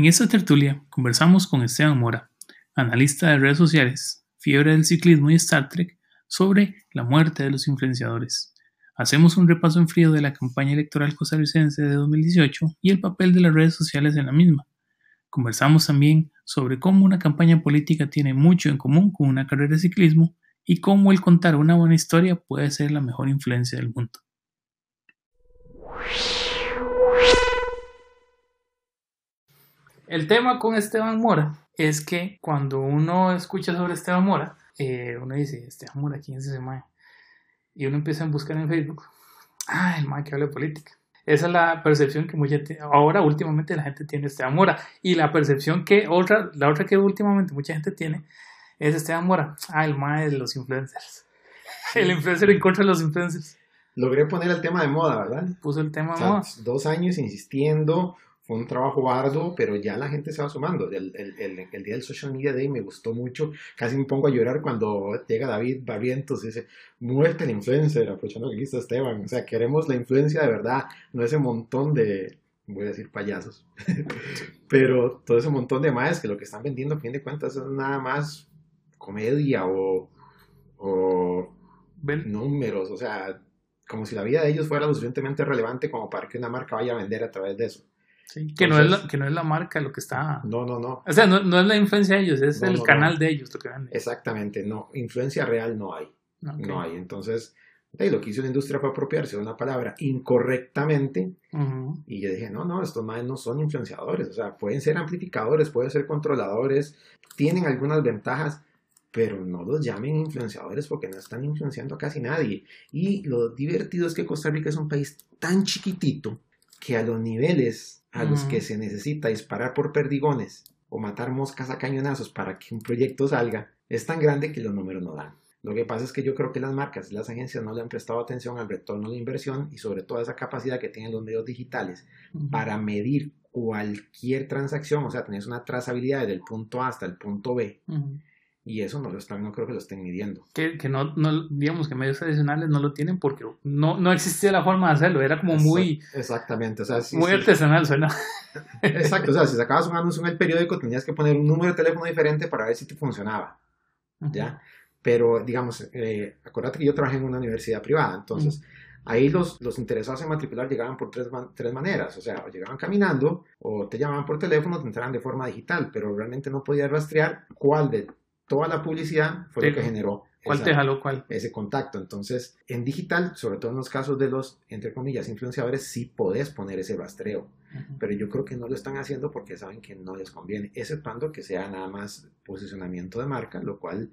En esta tertulia conversamos con Esteban Mora, analista de redes sociales, fiebre del ciclismo y Star Trek, sobre la muerte de los influenciadores. Hacemos un repaso en frío de la campaña electoral costarricense de 2018 y el papel de las redes sociales en la misma. Conversamos también sobre cómo una campaña política tiene mucho en común con una carrera de ciclismo y cómo el contar una buena historia puede ser la mejor influencia del mundo. El tema con Esteban Mora es que cuando uno escucha sobre Esteban Mora, eh, uno dice, Esteban Mora, ¿quién es ese mae? Y uno empieza a buscar en Facebook, ah, el mae que habla de política. Esa es la percepción que mucha, ahora últimamente la gente tiene de Esteban Mora. Y la percepción que otra, la otra que últimamente mucha gente tiene es Esteban Mora, ah, el mae de los influencers. El influencer en contra de los influencers. Logré poner el tema de moda, ¿verdad? Puso el tema de moda. Dos años insistiendo, fue un trabajo arduo, pero ya la gente se va sumando. El, el, el, día del Social Media Day me gustó mucho. Casi me pongo a llorar cuando llega David Barrientos y dice, muerte el influencer, aprovechando que aquí está Esteban. O sea, queremos la influencia de verdad, no ese montón de, voy a decir payasos, pero todo ese montón de más que lo que están vendiendo, a fin de cuentas, es nada más comedia o, o números. O sea, como si la vida de ellos fuera lo suficientemente relevante como para que una marca vaya a vender a través de eso que, no es la, que no es la marca lo que está. No, no, no. O sea, no, no es la influencia de ellos, es el canal de ellos lo que venden. Exactamente, no. Influencia real no hay. No hay. Entonces, lo que hizo la industria fue apropiarse de una palabra incorrectamente. Y yo dije, no, no, estos más no son influenciadores. O sea, pueden ser amplificadores, pueden ser controladores, tienen algunas ventajas, pero no los llamen influenciadores porque no están influenciando a casi nadie. Y lo divertido es que Costa Rica es un país tan chiquitito que a los niveles a los que se necesita disparar por perdigones o matar moscas a cañonazos para que un proyecto salga, es tan grande que los números no dan. Lo que pasa es que yo creo que las marcas y las agencias no le han prestado atención al retorno de inversión y sobre todo a esa capacidad que tienen los medios digitales para medir cualquier transacción, o sea, tenés una trazabilidad del punto A hasta el punto B. Y eso no lo están, no creo que lo estén midiendo. Que, que no, no, digamos que medios tradicionales no lo tienen porque no, no existía la forma de hacerlo, era como muy... Exactamente, o sea, muy artesanal suena. Exacto, o sea, si sacabas un anuncio en el periódico tenías que poner un número de teléfono diferente para ver si te funcionaba, ¿ya? Pero, digamos, eh, acuérdate que yo trabajé en una universidad privada, entonces... Ahí los, los interesados en matricular llegaban por tres, tres maneras, o sea, o llegaban caminando, o te llamaban por teléfono, te entraban de forma digital, pero realmente no podías rastrear cuál de toda la publicidad fue lo que generó ¿Cuál te jaló cuál? ese contacto. Entonces, en digital, sobre todo en los casos de los, entre comillas, influenciadores, sí podés poner ese rastreo. Pero yo creo que no lo están haciendo porque saben que no les conviene, exceptuando que sea nada más posicionamiento de marca, lo cual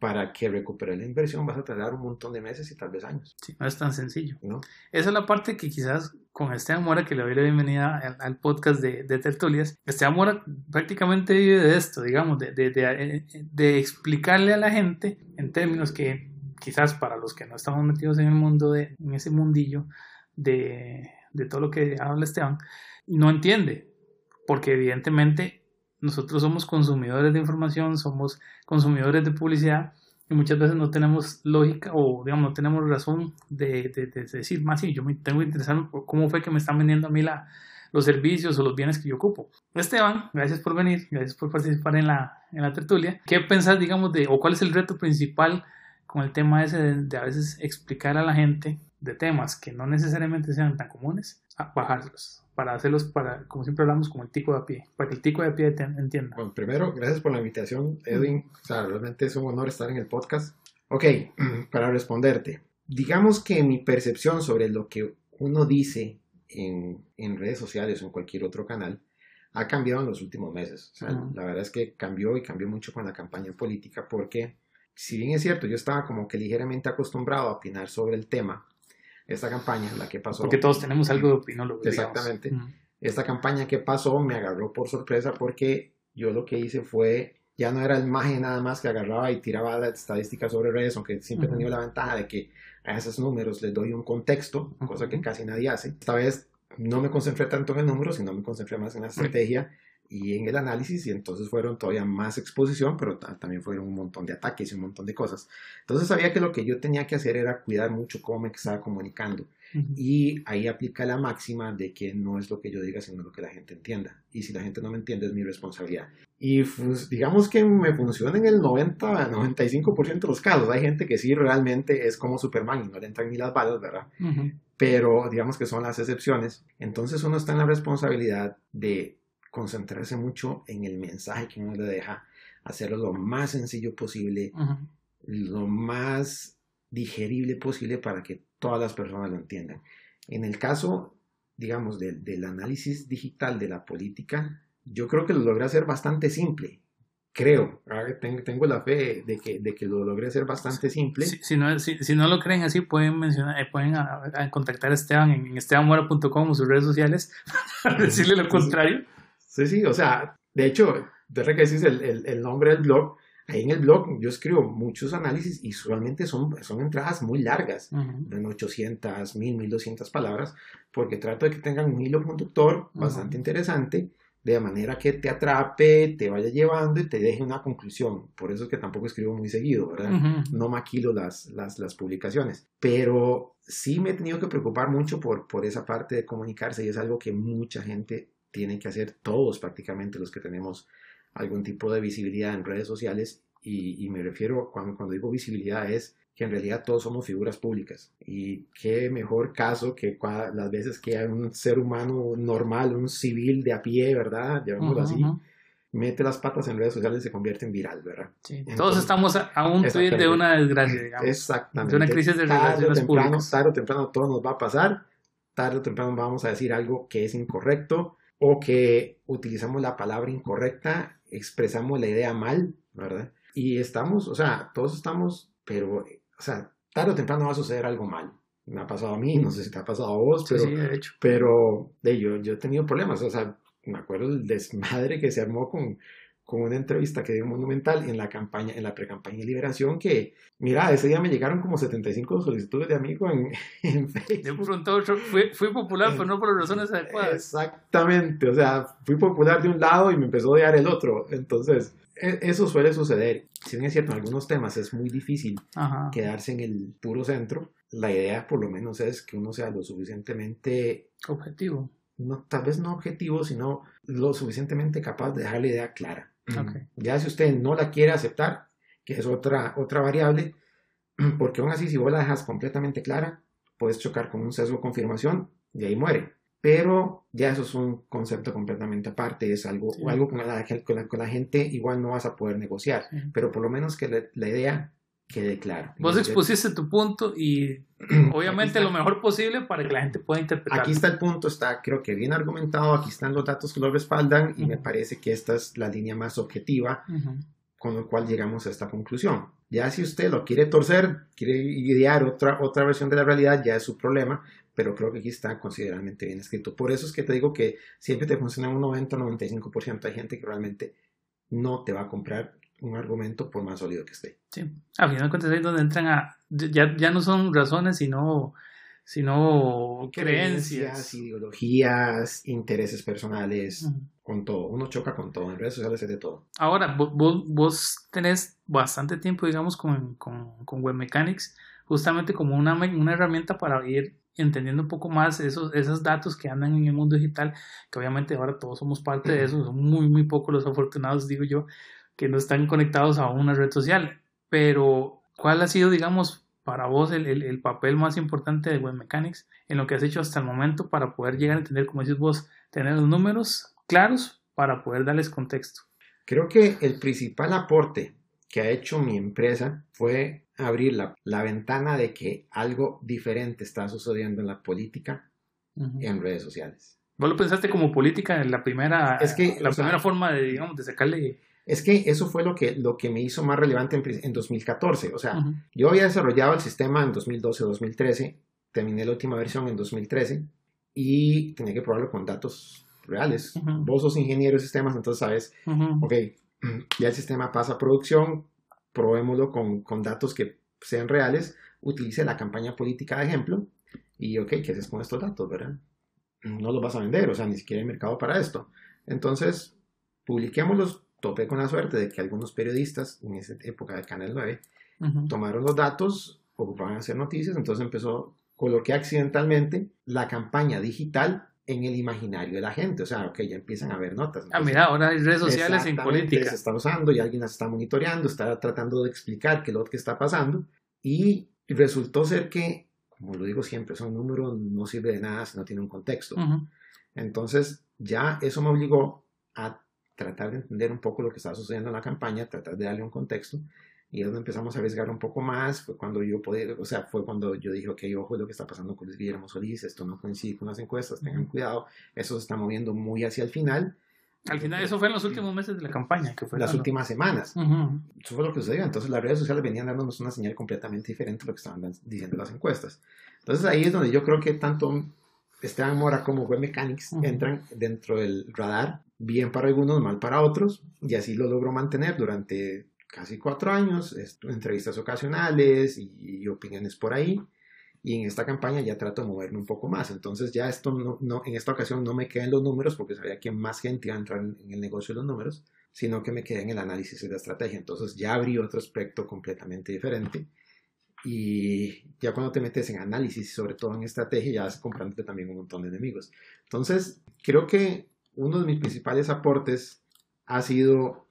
para que recupere la inversión vas a tardar un montón de meses y tal vez años. Sí, no es tan sencillo. ¿No? Esa es la parte que quizás con Esteban Mora, que le doy la bienvenida al, podcast de, Tertulias, Esteban Mora prácticamente vive de esto, digamos, de, de, explicarle a la gente en términos que quizás para los que no estamos metidos en el mundo, de, en ese mundillo de todo lo que habla Esteban, no entiende, porque evidentemente nosotros somos consumidores de información, somos consumidores de publicidad y muchas veces no tenemos lógica o digamos no tenemos razón de, decir más sí, yo me tengo que interesar por cómo fue que me están vendiendo a mí la, los servicios o los bienes que yo ocupo. Esteban, gracias por venir, gracias por participar en la, en la tertulia. ¿Qué pensás, digamos, de, o cuál es el reto principal con el tema ese de, a veces explicar a la gente de temas que no necesariamente sean tan comunes, bajarlos? para hacerlos para, como siempre hablamos, como el tico de pie, para que el tico de pie entienda. Bueno, primero, gracias por la invitación, Edwin. O sea, realmente es un honor estar en el podcast. Ok, para responderte, digamos que mi percepción sobre lo que uno dice en, en redes sociales o en cualquier otro canal ha cambiado en los últimos meses. O sea, La verdad es que cambió y cambió mucho con la campaña política porque, si bien es cierto, yo estaba como que ligeramente acostumbrado a opinar sobre el tema, esta campaña, la que pasó. Porque todos tenemos algo de opinólogo. Exactamente. Esta campaña que pasó me agarró por sorpresa porque yo lo que hice fue, ya no era el maje nada más que agarraba y tiraba las estadísticas sobre redes, aunque siempre he tenido la ventaja de que a esos números les doy un contexto, cosa que casi nadie hace. Esta vez no me concentré tanto en el número, sino me concentré más en la estrategia y en el análisis y entonces fueron todavía más exposición, pero también fueron un montón de ataques y un montón de cosas. Entonces sabía que lo que yo tenía que hacer era cuidar mucho cómo me estaba comunicando. Y ahí aplica la máxima de que no es lo que yo diga, sino lo que la gente entienda. Y si la gente no me entiende, es mi responsabilidad. Y pues, digamos que me funciona en el 90, 95% de los casos. Hay gente que sí realmente es como Superman y no le entran ni las balas, ¿verdad? Pero digamos que son las excepciones. Entonces uno está en la responsabilidad de concentrarse mucho en el mensaje que uno le deja, hacerlo lo más sencillo posible, lo más digerible posible para que todas las personas lo entiendan. En el caso, digamos, del análisis digital de la política, yo creo que lo logré hacer bastante simple. Creo, tengo, la fe de que, de que lo logré hacer bastante simple. Si, no, si, no lo creen así, pueden mencionar, eh, pueden contactar a Esteban en, estebanmora.com o sus redes sociales para decirle lo contrario. Sí, sí, o sea, de hecho, de que decís el, el, el nombre del blog, Ahí en el blog yo escribo muchos análisis y usualmente son, son entradas muy largas, de 800, 1000, 1200 palabras, porque trato de que tengan un hilo conductor bastante interesante, de manera que te atrape, te vaya llevando y te deje una conclusión. Por eso es que tampoco escribo muy seguido, ¿verdad? No maquilo las, las, las, publicaciones. Pero sí me he tenido que preocupar mucho por, por esa parte de comunicarse y es algo que mucha gente tiene que hacer, todos prácticamente los que tenemos algún tipo de visibilidad en redes sociales y, me refiero cuando, cuando digo visibilidad es que en realidad todos somos figuras públicas y qué mejor caso que las veces que hay un ser humano normal, un civil de a pie, ¿verdad? Llamémoslo así, mete las patas en redes sociales y se convierte en viral, ¿verdad? Sí. todos estamos a, un tweet de una desgracia, digamos. Exactamente. De una crisis de relaciones públicas. Tarde o temprano todo nos va a pasar, tarde o temprano vamos a decir algo que es incorrecto o que utilizamos la palabra incorrecta expresamos la idea mal, ¿verdad? Y estamos, o sea, todos estamos, pero, o sea, tarde o temprano va a suceder algo mal. Me ha pasado a mí, no sé si te ha pasado a vos, pero, sí, de hecho. pero de, yo, yo he tenido problemas, o sea, me acuerdo el desmadre que se armó con, con una entrevista que dio Monumental en la campaña, en la pre-campaña de liberación, que, mira, ese día me llegaron como 75 solicitudes de amigo en, en Facebook. De pronto fui, fui popular, pero no por razones adecuadas. Exactamente, o sea, fui popular de un lado y me empezó a odiar el otro. Entonces, e, eso suele suceder. Si bien es cierto, en algunos temas es muy difícil quedarse en el puro centro, la idea por lo menos es que uno sea lo suficientemente objetivo. No, tal vez no objetivo, sino lo suficientemente capaz de dejar la idea clara. Ya si usted no la quiere aceptar, que es otra, otra variable, porque aún así si vos la dejas completamente clara, puedes chocar con un sesgo de confirmación y ahí muere. Pero ya eso es un concepto completamente aparte, es algo, algo con, la, con, la, gente igual no vas a poder negociar, pero por lo menos que la, idea quede clara. Vos expusiste tu punto y obviamente lo mejor posible para que la gente pueda interpretar. Aquí está el punto, está creo que bien argumentado, aquí están los datos que lo respaldan y me parece que esta es la línea más objetiva con la cual llegamos a esta conclusión. Ya si usted lo quiere torcer, quiere idear otra, otra versión de la realidad, ya es su problema, pero creo que aquí está considerablemente bien escrito. Por eso es que te digo que siempre te funciona un 90-95%. Hay gente que realmente no te va a comprar un argumento por más sólido que esté. Sí, a final de cuentas ahí donde entran a, ya, ya no son razones, sino, sino creencias. ideologías, intereses personales, con todo. Uno choca con todo, en redes sociales es de todo. Ahora, vos, vos tenés bastante tiempo, digamos, con, con, con Web Mechanics, justamente como una, una herramienta para ir entendiendo un poco más esos, esos datos que andan en el mundo digital, que obviamente ahora todos somos parte de eso, son muy, muy pocos los afortunados, digo yo, que no están conectados a una red social. Pero, ¿cuál ha sido, digamos, para vos el, el, papel más importante de Web Mechanics en lo que has hecho hasta el momento para poder llegar a entender, como decís vos, tener los números claros para poder darles contexto? Creo que el principal aporte que ha hecho mi empresa fue abrir la, la ventana de que algo diferente está sucediendo en la política y en redes sociales. ¿Vos lo pensaste como política en la primera, es que, la primera forma de, digamos, de sacarle... Es que eso fue lo que, lo que me hizo más relevante en, en 2014. O sea, yo había desarrollado el sistema en 2012-2013, terminé la última versión en 2013 y tenía que probarlo con datos reales. Vos sos ingeniero de sistemas, entonces sabes, ok, ya el sistema pasa a producción, probémoslo con, con datos que sean reales, utilice la campaña política de ejemplo y, ok, ¿qué haces con estos datos, verdad? No los vas a vender, o sea, ni siquiera hay mercado para esto. Entonces, publiquémoslos, topé con la suerte de que algunos periodistas, en esa época de Canal 9, tomaron los datos, ocupaban hacer noticias, entonces empezó coloqué accidentalmente la campaña digital en el imaginario de la gente. O sea, ok, ya empiezan a ver notas. ah, mira, ahora hay redes sociales en política. Se está usando y alguien las está monitoreando, está tratando de explicar qué es lo que está pasando. Y resultó ser que, como lo digo siempre, son números no sirve de nada si no tiene un contexto. Entonces, ya eso me obligó a tratar de entender un poco lo que estaba sucediendo en la campaña, tratar de darle un contexto. Y es donde empezamos a arriesgar un poco más, fue cuando yo podía, o sea, fue cuando yo dije, ok, ojo lo que está pasando con Luis Guillermo Solís, esto no coincide con las encuestas, tengan cuidado, eso se está moviendo muy hacia el final. Al final, eso fue en los últimos meses de la campaña, que fue las últimas semanas. Eso fue lo que sucedió. Entonces, las redes sociales venían dándonos una señal completamente diferente a lo que estaban diciendo las encuestas. Entonces, ahí es donde yo creo que tanto Esteban Mora como Web Mechanics entran dentro del radar, bien para algunos, mal para otros, y así lo logro mantener durante casi cuatro años, entrevistas ocasionales y, opiniones por ahí. Y en esta campaña ya trato de moverme un poco más. Entonces ya esto no, no, en esta ocasión no me quedé en los números porque sabía que más gente iba a entrar en, el negocio de los números, sino que me quedé en el análisis de la estrategia. Entonces ya abrí otro aspecto completamente diferente. Y ya cuando te metes en análisis, sobre todo en estrategia, ya vas comprándote también un montón de enemigos. Entonces, creo que uno de mis principales aportes ha sido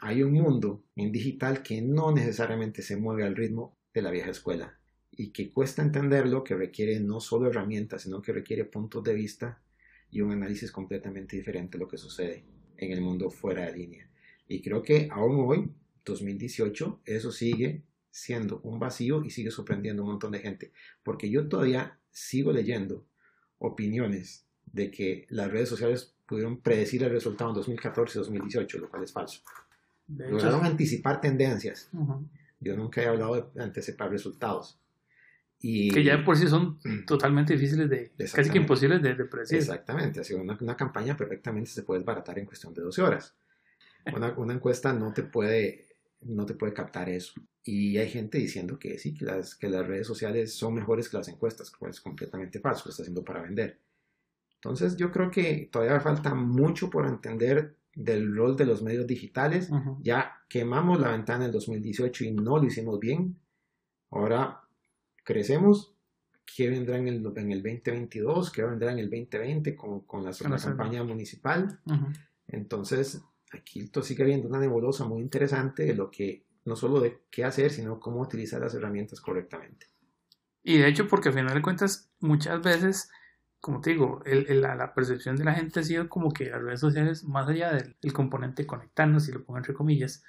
hay un mundo en digital que no necesariamente se mueve al ritmo de la vieja escuela y que cuesta entenderlo, que requiere no solo herramientas, sino que requiere puntos de vista y un análisis completamente diferente de lo que sucede en el mundo fuera de línea. Y creo que aún hoy, 2018, eso sigue siendo un vacío y sigue sorprendiendo a un montón de gente, porque yo todavía sigo leyendo opiniones de que las redes sociales pudieron predecir el resultado en 2014 y 2018, lo cual es falso. Lograron anticipar tendencias. Yo nunca he hablado de anticipar resultados. Y, que ya por sí son mm. totalmente difíciles de, casi que imposibles de, predecir. Exactamente, así una, una, campaña perfectamente se puede desbaratar en cuestión de 12 horas. Una, una, encuesta no te, puede, no te puede captar eso. Y hay gente diciendo que sí, que las, que las redes sociales son mejores que las encuestas, que es completamente falso, lo está haciendo para vender. Entonces yo creo que todavía falta mucho por entender del rol de los medios digitales. Ya quemamos la ventana en el 2018 y no lo hicimos bien. Ahora crecemos. ¿Qué vendrá en el, en el 2022? ¿Qué vendrá en el 2020 con, con la, campaña municipal? Entonces, aquí sigue habiendo una nebulosa muy interesante de lo que, no solo de qué hacer, sino cómo utilizar las herramientas correctamente. Y de hecho, porque al final de cuentas, muchas veces como te digo, el, la, percepción de la gente ha sido como que las redes sociales, más allá del componente conectarnos, si lo pongo entre comillas,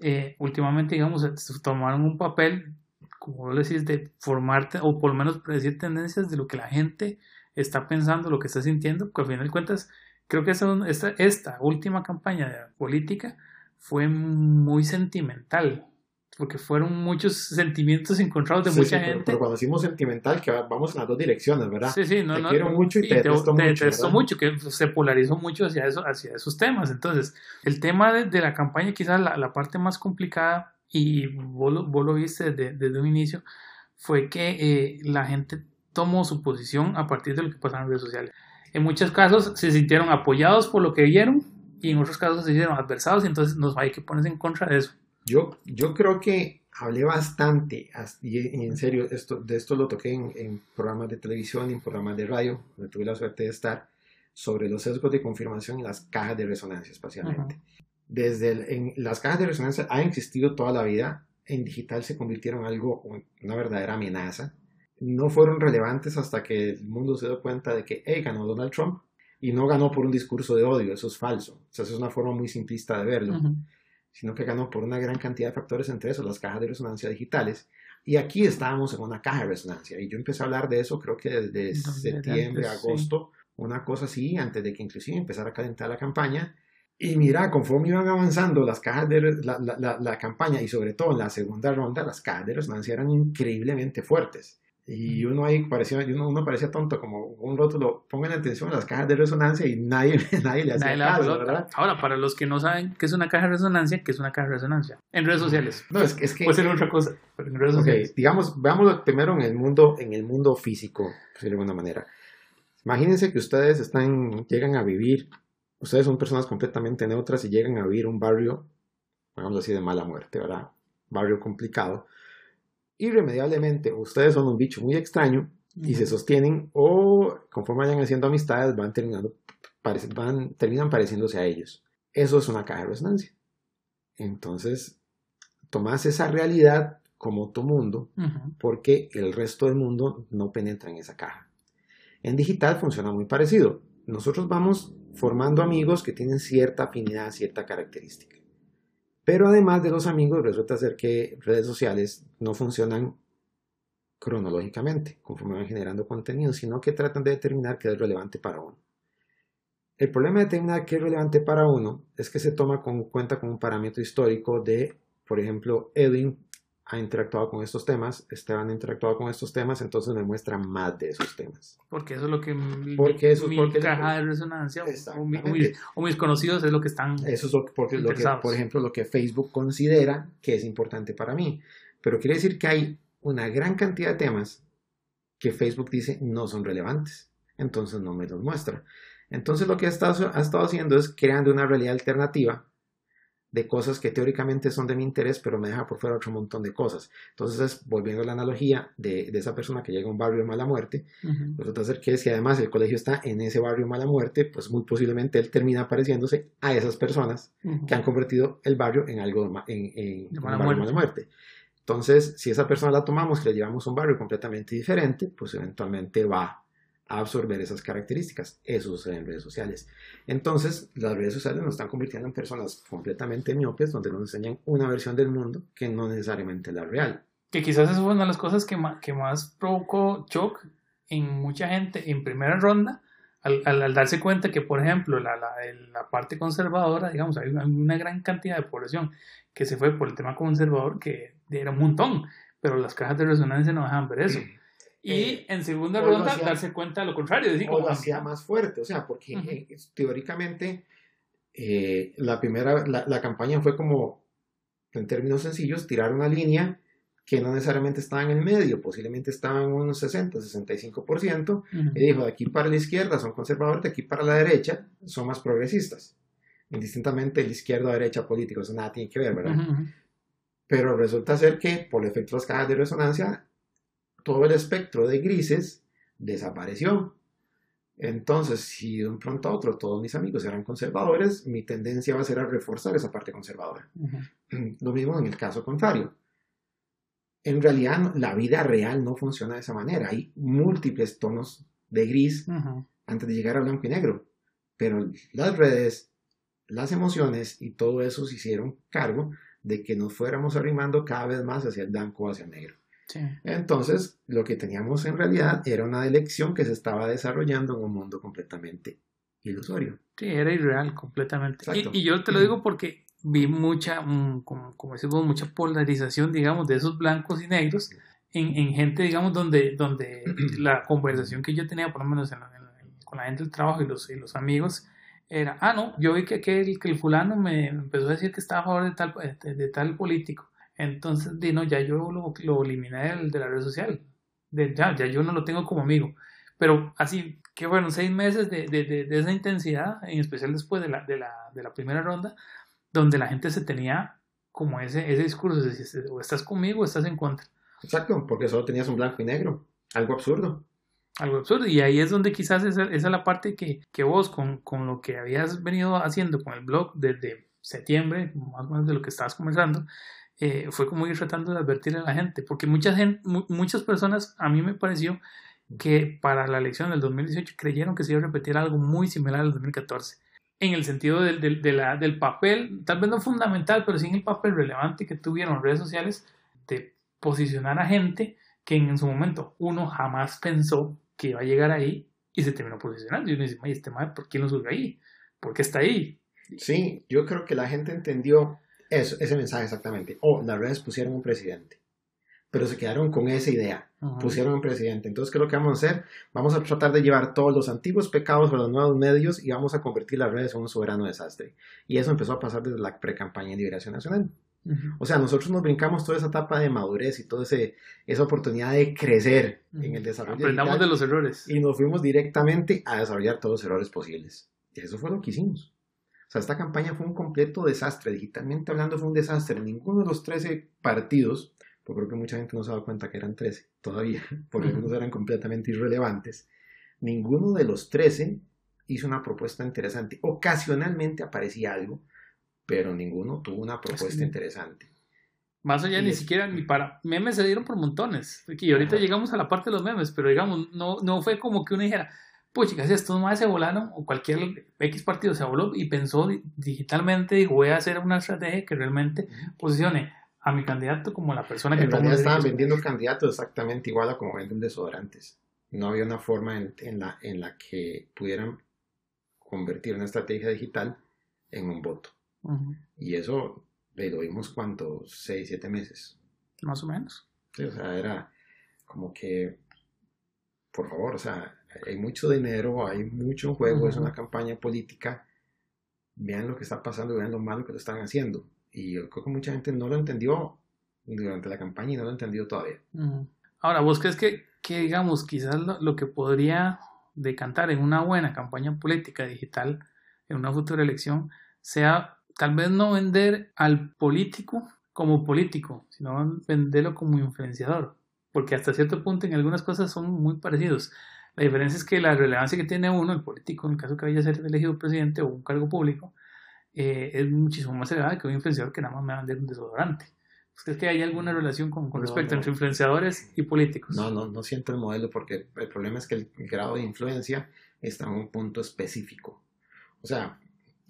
eh, últimamente, digamos, tomaron un papel, como vos decís, de formarte o por lo menos predecir tendencias de lo que la gente está pensando, lo que está sintiendo, que al final de cuentas, creo que esta, esta, esta última campaña de política fue muy sentimental porque fueron muchos sentimientos encontrados de mucha gente. Pero, cuando decimos sentimental, que vamos en las dos direcciones, ¿verdad? Sí, sí, no, te quiero mucho y, te, detesto mucho. Te detesto mucho, que se polarizó mucho hacia, eso, hacia esos temas. Entonces, el tema de, la campaña, quizás la, la, parte más complicada, y vos, lo viste desde, desde, un inicio, fue que eh, la gente tomó su posición a partir de lo que pasaba en redes sociales. En muchos casos se sintieron apoyados por lo que vieron y en otros casos se sintieron adversados y entonces nos hay que ponerse en contra de eso. Yo, yo creo que hablé bastante, y en serio, esto, de esto lo toqué en, programas de televisión y en programas de radio, donde tuve la suerte de estar, sobre los sesgos de confirmación y las cajas de resonancia espacialmente. Desde en, las cajas de resonancia han existido toda la vida, en digital se convirtieron en algo, una verdadera amenaza. No fueron relevantes hasta que el mundo se dio cuenta de que, hey, ganó Donald Trump y no ganó por un discurso de odio, eso es falso. O sea, eso es una forma muy simplista de verlo sino que ganó por una gran cantidad de factores, entre esos las cajas de resonancia digitales. Y aquí estábamos en una caja de resonancia. Y yo empecé a hablar de eso creo que desde septiembre, agosto, una cosa así, antes de que inclusive empezara a calentar la campaña. Y mira, conforme iban avanzando las cajas de la, la, la, campaña y sobre todo en la segunda ronda, las cajas de resonancia eran increíblemente fuertes. Y uno ahí parecía, uno, uno parecía tonto, como un rótulo, pongan atención a las cajas de resonancia y nadie, nadie le hacía caso, ¿verdad? Ahora, para los que no saben qué es una caja de resonancia, ¿qué es una caja de resonancia? En redes sociales. No, es, es que... Puede ser otra cosa, pero en redes sociales. digamos, veámoslo primero en el mundo, en el mundo físico, de alguna manera. Imagínense que ustedes están, llegan a vivir, ustedes son personas completamente neutras y llegan a vivir un barrio, digamos así, de mala muerte, ¿verdad? Barrio complicado irremediablemente ustedes son un bicho muy extraño y se sostienen o conforme vayan haciendo amistades van terminando van, terminan pareciéndose a ellos. Eso es una caja de resonancia. Entonces, tomas esa realidad como tu mundo porque el resto del mundo no penetra en esa caja. En digital funciona muy parecido. Nosotros vamos formando amigos que tienen cierta afinidad, cierta característica. Pero además de los amigos, resulta ser que redes sociales no funcionan cronológicamente, conforme van generando contenido, sino que tratan de determinar qué es relevante para uno. El problema de determinar qué es relevante para uno es que se toma con cuenta como un parámetro histórico de, por ejemplo, Edwin ha interactuado con estos temas, Esteban ha interactuado con estos temas, entonces me muestra más de esos temas. Porque eso es lo que porque eso mi, caja de resonancia o, mis, conocidos es lo que están Eso es lo, porque lo que, por ejemplo, lo que Facebook considera que es importante para mí. Pero quiere decir que hay una gran cantidad de temas que Facebook dice no son relevantes. Entonces no me los muestra. Entonces lo que ha estado, ha estado haciendo es creando una realidad alternativa de cosas que teóricamente son de mi interés, pero me deja por fuera otro montón de cosas. Entonces, volviendo a la analogía de, esa persona que llega a un barrio de mala muerte, resulta ser que si además el colegio está en ese barrio de mala muerte, pues muy posiblemente él termina apareciéndose a esas personas que han convertido el barrio en algo de, mala, muerte. Entonces, si esa persona la tomamos y la llevamos a un barrio completamente diferente, pues eventualmente va absorber esas características. Eso sucede en redes sociales. Entonces, las redes sociales nos están convirtiendo en personas completamente miopes, donde nos enseñan una versión del mundo que no necesariamente es la real. Que quizás eso fue una de las cosas que más, que más provocó shock en mucha gente en primera ronda, al, al, darse cuenta que, por ejemplo, la, la, la, parte conservadora, digamos, hay una, una, gran cantidad de población que se fue por el tema conservador, que era un montón, pero las cajas de resonancia no dejan ver eso. Y eh, en segunda ronda darse cuenta de lo contrario. Decir, o lo hacía más fuerte, o sea, porque eh, teóricamente eh, la primera, la, campaña fue como, en términos sencillos, tirar una línea que no necesariamente estaba en el medio, posiblemente estaba en unos 60, 65%, y dijo, de aquí para la izquierda son conservadores, de aquí para la derecha son más progresistas. Indistintamente, la izquierda o derecha política, eso nada tiene que ver, ¿verdad? Pero resulta ser que, por el efecto de las cajas de resonancia, todo el espectro de grises desapareció. Entonces, si de un pronto a otro todos mis amigos eran conservadores, mi tendencia va a ser a reforzar esa parte conservadora. Lo mismo en el caso contrario. En realidad, la vida real no funciona de esa manera. Hay múltiples tonos de gris antes de llegar a blanco y negro. Pero las redes, las emociones y todo eso se hicieron cargo de que nos fuéramos arrimando cada vez más hacia el blanco o hacia el negro. Entonces, lo que teníamos en realidad era una elección que se estaba desarrollando en un mundo completamente ilusorio. Sí, era irreal completamente. Y, yo te lo digo porque vi mucha, mm, como, como decimos, mucha polarización, digamos, de esos blancos y negros en, en gente, digamos, donde, donde la conversación que yo tenía, por lo menos con la gente del trabajo y los, y los amigos, era, ah, no, yo vi que, aquel, que el fulano me empezó a decir que estaba a favor de tal, de tal político. Entonces, no, ya yo lo, lo eliminé de, la red social. De, ya, ya yo no lo tengo como amigo. Pero así, que bueno, seis meses de, de, de, esa intensidad, en especial después de la, de, la, de la primera ronda, donde la gente se tenía como ese, ese discurso de o estás conmigo o estás en contra. Exacto, porque solo tenías un blanco y negro. Algo absurdo. Algo absurdo. Y ahí es donde quizás esa, esa es la parte que, que vos, con, con, lo que habías venido haciendo con el blog desde septiembre, más o menos de lo que estabas conversando, eh, fue como ir tratando de advertirle a la gente, porque mucha gente, muchas personas, a mí me pareció que para la elección del 2018 creyeron que se iba a repetir algo muy similar al 2014, en el sentido del, del, del papel, tal vez no fundamental, pero sí en el papel relevante que tuvieron redes sociales de posicionar a gente que en su momento uno jamás pensó que iba a llegar ahí y se terminó posicionando. Y uno dice, este madre, ¿por qué no sube ahí? ¿Por qué está ahí? Sí, yo creo que la gente entendió eso, ese mensaje exactamente. O las redes pusieron un presidente. Pero se quedaron con esa idea. Pusieron un presidente. Entonces, ¿qué es lo que vamos a hacer? Vamos a tratar de llevar todos los antiguos pecados a los nuevos medios y vamos a convertir las redes en un soberano desastre. Y eso empezó a pasar desde la pre-campaña de liberación nacional. O sea, nosotros nos brincamos toda esa etapa de madurez y toda esa oportunidad de crecer en el desarrollo. Aprendamos de los errores. Y nos fuimos directamente a desarrollar todos los errores posibles. Y eso fue lo que hicimos. O sea, esta campaña fue un completo desastre. Digitalmente hablando fue un desastre. Ninguno de los 13 partidos, Yo creo que mucha gente no se dado cuenta que eran 13 todavía, porque algunos eran completamente irrelevantes. Ninguno de los 13 hizo una propuesta interesante. Ocasionalmente aparecía algo, pero ninguno tuvo una propuesta interesante. Más allá ni siquiera ni para memes se dieron por montones. Y ahorita llegamos a la parte de los memes, pero digamos, no, no fue como que uno dijera, pues chicas, estos más se volaron, o cualquier X partido se voló y pensó digitalmente, dijo, voy a hacer una estrategia que realmente posicione a mi candidato como la persona que... En realidad estaban vendiendo el candidato exactamente igual a como venden desodorantes. No había una forma en, la, en la que pudieran convertir una estrategia digital en un voto. Y eso lo vimos cuánto, seis, siete meses. Más o menos. Sí, o sea, era como que, por favor, o sea, hay mucho dinero, hay mucho juego, es una campaña política. Vean lo que está pasando, vean lo malo que lo están haciendo. Y yo creo que mucha gente no lo entendió durante la campaña y no lo entendió todavía. Ahora, ¿vos crees que, que digamos, quizás lo, que podría decantar en una buena campaña política digital en una futura elección sea tal vez no vender al político como político, sino venderlo como influenciador, porque hasta cierto punto en algunas cosas son muy parecidos. La diferencia es que la relevancia que tiene uno, el político, en el caso que vaya a ser elegido presidente o un cargo público, eh, es muchísimo más elevada que un influenciador que nada más me va a vender un desodorante. ¿Usted que hay alguna relación con, respecto entre influenciadores y políticos? No, no, no siento el modelo porque el problema es que el grado de influencia está en un punto específico. O sea,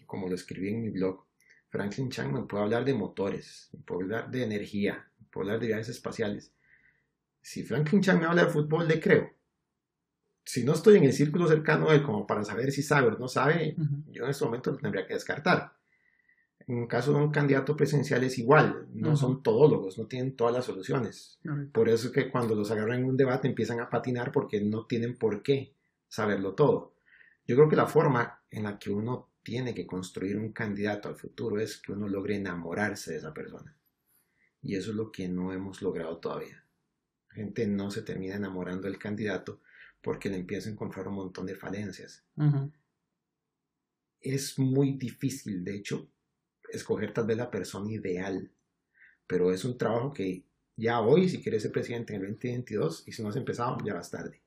como lo escribí en mi blog, Franklin Chang me puede hablar de motores, me puede hablar de energía, me puede hablar de viajes espaciales. Si Franklin Chang me habla de fútbol, le creo. Si no estoy en el círculo cercano a él como para saber si sabe o no sabe, yo en este momento lo tendría que descartar. En caso de un candidato presidencial es igual, no son todólogos, no tienen todas las soluciones. Por eso es que cuando los agarran en un debate empiezan a patinar porque no tienen por qué saberlo todo. Yo creo que la forma en la que uno tiene que construir un candidato al futuro es que uno logre enamorarse de esa persona. Y eso es lo que no hemos logrado todavía. La gente no se termina enamorando del candidato porque le empieza a encontrar un montón de falencias. Es muy difícil, de hecho, escoger tal vez la persona ideal, pero es un trabajo que ya hoy, si quieres ser presidente en el 2022, y si no has empezado, ya vas tarde.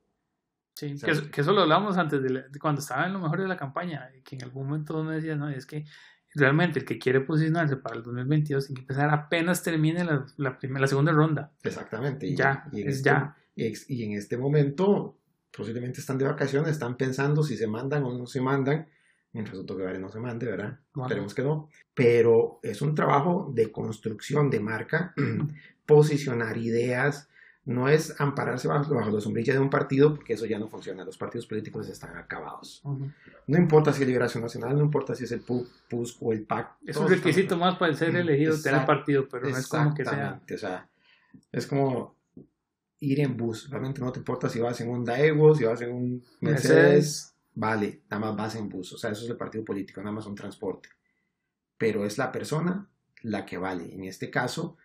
Sí, que, eso lo hablamos antes de, cuando estaba en lo mejor de la campaña, que en algún momento uno decía, no, es que realmente el que quiere posicionarse para el 2022 tiene que empezar apenas termine la, la, primera, la segunda ronda. Exactamente. Y, ya, y es este, ya. Y, en este momento posiblemente están de vacaciones, están pensando si se mandan o no se mandan, mientras otro que no se mande, ¿verdad? Esperemos que no. Pero es un trabajo de construcción de marca, posicionar ideas, no es ampararse bajo, la sombrilla de un partido, porque eso ya no funciona. Los partidos políticos están acabados. No importa si es Liberación Nacional, no importa si es el PUSC o el PAC. Es un requisito más para ser elegido tener partido, pero no es como que sea. O sea, es como ir en bus. Realmente no te importa si vas en un Daewoo, si vas en un Mercedes. Vale, nada más vas en bus. O sea, eso es el partido político, nada más un transporte. Pero es la persona la que vale. En este caso,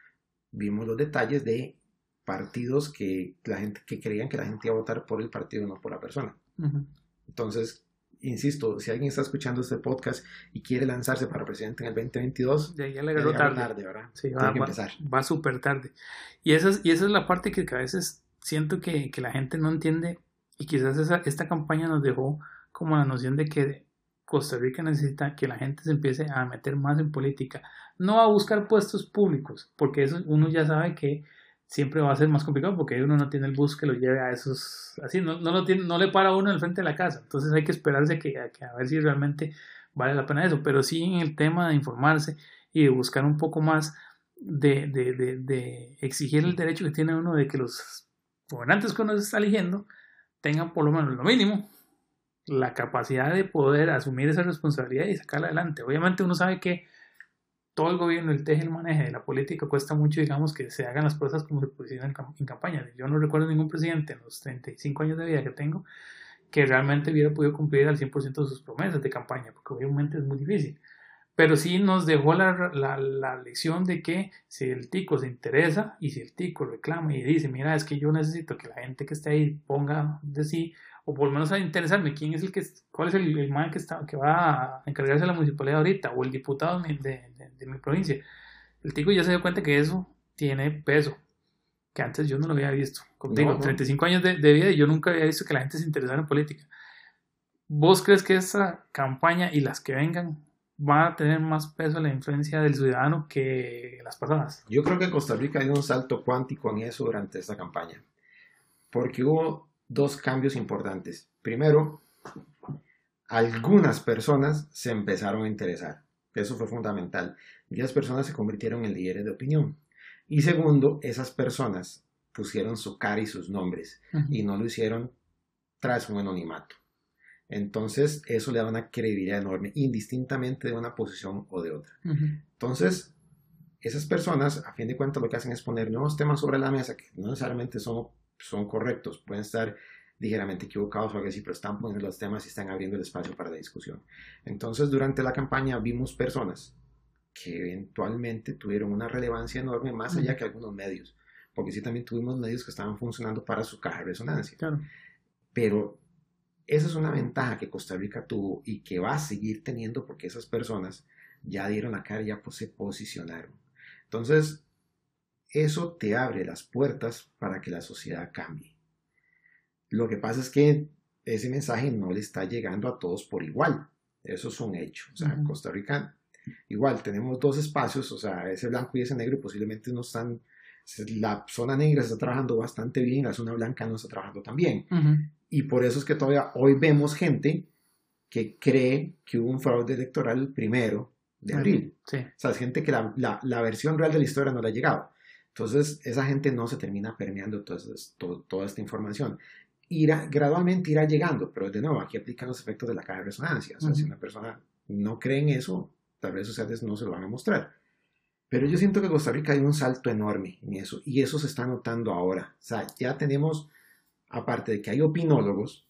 vimos los detalles de partidos que la gente que creían que la gente iba a votar por el partido no por la persona. Entonces, insisto, si alguien está escuchando este podcast y quiere lanzarse para presidente en el 2022, ya, ya le agarró tarde. ¿verdad? Sí, va, que empezar. va, súper tarde. Y esa, es, y esa es la parte que, a veces siento que, que, la gente no entiende y quizás esa, esta campaña nos dejó como la noción de que Costa Rica necesita que la gente se empiece a meter más en política, no a buscar puestos públicos, porque eso uno ya sabe que siempre va a ser más complicado porque uno no tiene el bus que lo lleve a esos, así, no, no, no le para uno en frente de la casa, entonces hay que esperarse que, a, que a ver si realmente vale la pena eso, pero sí en el tema de informarse y de buscar un poco más de, de, de, de exigir el derecho que tiene uno de que los gobernantes que uno se está eligiendo tengan por lo menos lo mínimo la capacidad de poder asumir esa responsabilidad y sacarla adelante. Obviamente uno sabe que todo el gobierno, el teje, el maneje de la política cuesta mucho, digamos, que se hagan las cosas como se pusieron en, campaña. Yo no recuerdo ningún presidente en los 35 años de vida que tengo que realmente hubiera podido cumplir al 100% de sus promesas de campaña, porque obviamente es muy difícil. Pero sí nos dejó la, la, la, lección de que si el tico se interesa y si el tico reclama y dice, mira, es que yo necesito que la gente que esté ahí ponga de sí, o por lo menos a interesarme quién es el que, cuál es el, el man que, está, que va a encargarse de la municipalidad ahorita, o el diputado de, de, mi provincia. El tico ya se dio cuenta que eso tiene peso. que antes yo no lo había visto. Como digo, 35 años de, de, vida y yo nunca había visto que la gente se interesara en política. ¿Vos crees que esa campaña y las que vengan van a tener más peso la influencia del ciudadano que las pasadas? Yo creo que Costa Rica dio un salto cuántico en eso durante esta campaña, porque hubo dos cambios importantes. Primero, algunas personas se empezaron a interesar. Eso fue fundamental. Y esas personas se convirtieron en líderes de opinión. Y segundo, esas personas pusieron su cara y sus nombres y no lo hicieron tras un anonimato. Entonces, eso le da una credibilidad enorme, indistintamente de una posición o de otra. Entonces, esas personas, a fin de cuentas, lo que hacen es poner nuevos temas sobre la mesa que no necesariamente son, son correctos, pueden estar ligeramente equivocados o algo así, pero están poniendo los temas y están abriendo el espacio para la discusión. Entonces, durante la campaña vimos personas que eventualmente tuvieron una relevancia enorme más allá que algunos medios, porque sí también tuvimos medios que estaban funcionando para su caja de resonancia. Pero esa es una ventaja que Costa Rica tuvo y que va a seguir teniendo porque esas personas ya dieron la cara, ya se posicionaron. Entonces, eso te abre las puertas para que la sociedad cambie. Lo que pasa es que ese mensaje no le está llegando a todos por igual. Eso es un hecho. O sea, en Costa Rica igual tenemos dos espacios, o sea, ese blanco y ese negro posiblemente no están, la zona negra está trabajando bastante bien, la zona blanca no está trabajando tan bien. Y por eso es que todavía hoy vemos gente que cree que hubo un fraude electoral primero de abril. O sea, es gente que la, la, versión real de la historia no le ha llegado. Entonces, esa gente no se termina permeando toda esta información. Irá, gradualmente irá llegando, pero de nuevo, aquí aplican los efectos de la caja de resonancia. O sea, si una persona no cree en eso, las redes sociales no se lo van a mostrar. Pero yo siento que Costa Rica hay un salto enorme en eso, y eso se está notando ahora. O sea, ya tenemos, aparte de que hay opinólogos,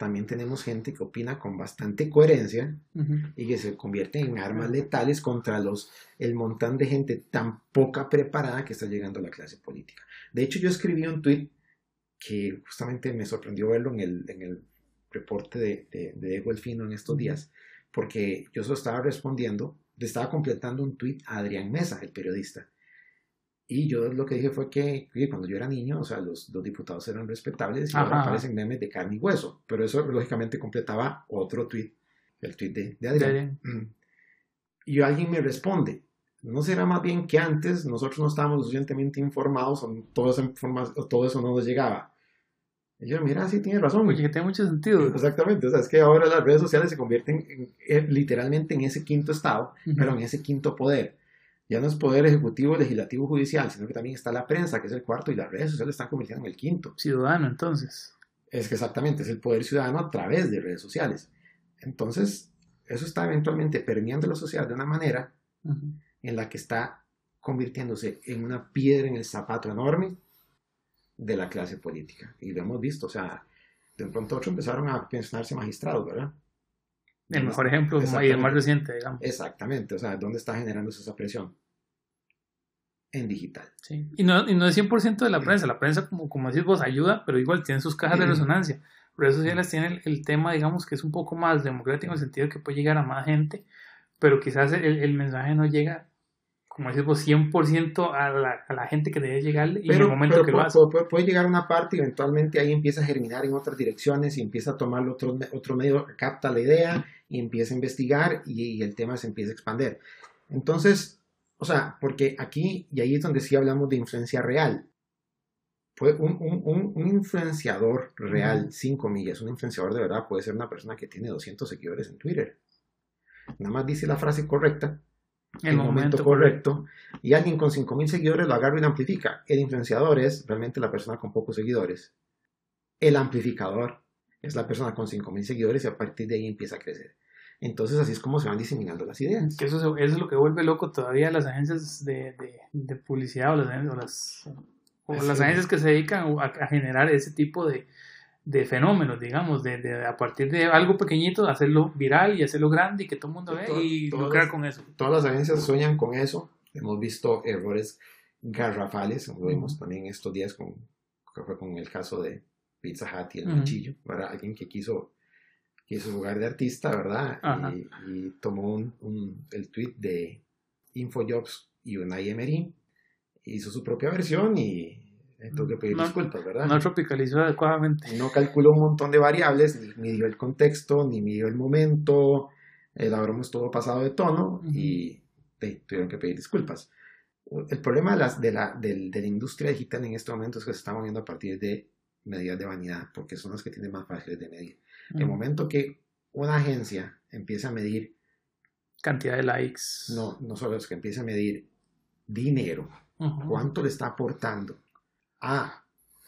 también tenemos gente que opina con bastante coherencia y que se convierte en armas letales contra los, el montón de gente tan poca preparada que está llegando a la clase política. De hecho, yo escribí un tweet que justamente me sorprendió verlo en el, en el reporte de, de, de Ego Elfino en estos días, porque yo solo estaba respondiendo, le estaba completando un tweet a Adrián Mesa, el periodista. Y yo lo que dije fue que, cuando yo era niño, o sea, los, diputados eran respetables y ahora aparecen memes de carne y hueso. Pero eso lógicamente completaba otro tweet, el tweet de, Adrián. Y alguien me responde, ¿no será más bien que antes nosotros no estábamos suficientemente informados o todo eso, todo eso no nos llegaba? Y yo, mira, sí, tiene razón. Oye, que tiene mucho sentido. Exactamente, o sea, es que ahora las redes sociales se convierten literalmente en ese quinto estado, pero en ese quinto poder. Ya no es poder ejecutivo, legislativo, judicial, sino que también está la prensa, que es el cuarto, y las redes sociales están convirtiendo en el quinto. Ciudadano, entonces. Es que exactamente, es el poder ciudadano a través de redes sociales. Entonces, eso está eventualmente permeando la sociedad de una manera en la que está convirtiéndose en una piedra en el zapato enorme de la clase política. Y lo hemos visto, o sea, de pronto otros empezaron a pensionarse magistrados, ¿verdad? El mejor ejemplo y el más reciente, digamos. Exactamente, o sea, ¿dónde está generándose esa presión? En digital. Sí. Y no, y no es 100% de la prensa, la prensa, como, como decís vos, ayuda, pero igual tiene sus cajas de resonancia. Redes sociales tienen el, tema, digamos, que es un poco más democrático en el sentido de que puede llegar a más gente, pero quizás el, el mensaje no llega como decimos, 100% a la, a la gente que debe llegar y en el momento que lo hace. Puede, llegar una parte y eventualmente ahí empieza a germinar en otras direcciones y empieza a tomar otro, otro medio, capta la idea y empieza a investigar y, el tema se empieza a expandir. Entonces, o sea, porque aquí, y ahí es donde sí hablamos de influencia real. Fue un, un, un, influenciador real, sin comillas, un influenciador de verdad puede ser una persona que tiene 200 seguidores en Twitter. Nada más dice la frase correcta en el momento, correcto, y alguien con 5.000 seguidores lo agarra y lo amplifica. El influenciador es realmente la persona con pocos seguidores. El amplificador es la persona con 5.000 seguidores y a partir de ahí empieza a crecer. Entonces así es como se van diseminando las ideas. Que eso, es lo que vuelve loco todavía las agencias de, de, publicidad o las, o las, agencias que se dedican a generar ese tipo de, de fenómenos, digamos, de, de, a partir de algo pequeñito, hacerlo viral y hacerlo grande y que todo el mundo vea y lucrar con eso. Todas las agencias sueñan con eso. Hemos visto errores garrafales, lo vimos también estos días con, fue con el caso de Pizza Hut y el cuchillo, Alguien que quiso, quiso jugar de artista, ¿verdad? Y, tomó un, el tweet de Infojobs y Unai Emery, hizo su propia versión y tengo que pedir disculpas, ¿verdad? No tropicalizó adecuadamente. No calculó un montón de variables, ni midió el contexto, ni midió el momento, el broma estuvo pasado de tono y tuvieron que pedir disculpas. El problema de, las, de, la, de, la industria digital en este momento es que se está moviendo a partir de medidas de vanidad, porque son las que tienen más fáciles de medir. El momento que una agencia empieza a medir cantidad de likes. No, no solo es que empieza a medir dinero, cuánto le está aportando a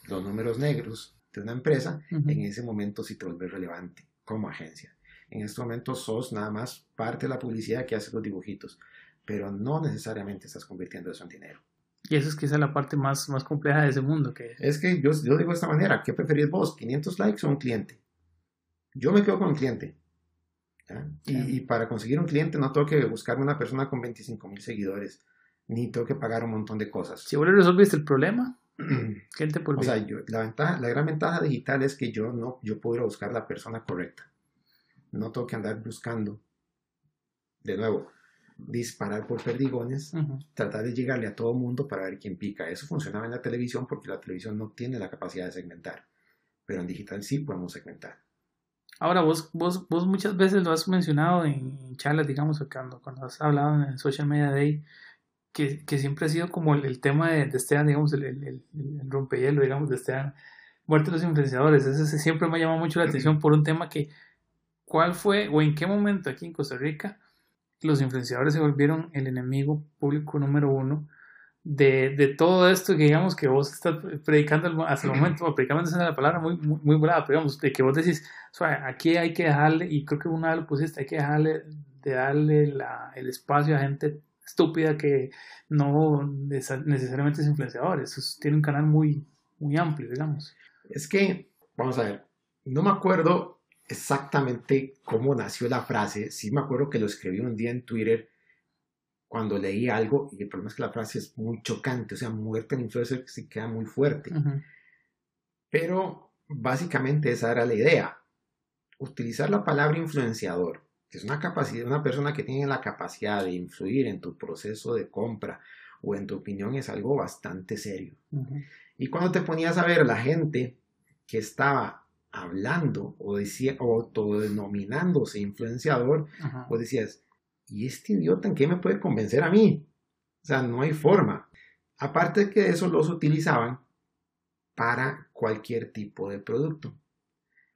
los números negros de una empresa, en ese momento sí te vuelve relevante como agencia. En este momento sos nada más parte de la publicidad que hace los dibujitos, pero no necesariamente estás convirtiendo eso en dinero. Y eso es quizá la parte más, más compleja de ese mundo. Que... Es que yo, yo digo de esta manera, ¿qué preferís vos? ¿500 likes o un cliente? Yo me quedo con el cliente. Y, y, para conseguir un cliente no tengo que buscarme una persona con 25 mil seguidores, ni tengo que pagar un montón de cosas. Si vos le resolviste el problema, ¿qué te por O sea, la, ventaja, la gran ventaja digital es que yo no yo puedo ir a buscar la persona correcta. No tengo que andar buscando, de nuevo, disparar por perdigones, tratar de llegarle a todo mundo para ver quién pica. Eso funcionaba en la televisión porque la televisión no tiene la capacidad de segmentar, pero en digital sí podemos segmentar. Ahora, vos, vos, vos muchas veces lo has mencionado en charlas, digamos, cuando, cuando has hablado en el Social Media Day, que, que siempre ha sido como el, tema de, de digamos, el, el, el, rompehielo, digamos, de Esteban, muerte de los influenciadores. Ese siempre me ha llamado mucho la atención por un tema que, ¿cuál fue o en qué momento aquí en Costa Rica los influenciadores se volvieron el enemigo público número uno de, de, todo esto que digamos que vos estás predicando hasta el momento, predicando es la palabra muy, muy, muy brava, pero digamos, de que vos decís, aquí hay que dejarle, y creo que una vez lo pusiste, hay que dejarle, de darle la, el espacio a gente estúpida que no necesariamente es influenciador, eso tiene un canal muy, muy amplio, digamos. Es que, vamos a ver, no me acuerdo exactamente cómo nació la frase, sí me acuerdo que lo escribí un día en Twitter, cuando leí algo, y el problema es que la frase es muy chocante, o sea, muerte en influencer se queda muy fuerte. Pero básicamente esa era la idea. Utilizar la palabra influenciador, que es una capacidad, una persona que tiene la capacidad de influir en tu proceso de compra o en tu opinión, es algo bastante serio. Y cuando te ponías a ver la gente que estaba hablando o decía o autodenominándose influenciador, pues decías, ¿y este idiota en qué me puede convencer a mí? O sea, no hay forma. Aparte de que eso los utilizaban para cualquier tipo de producto.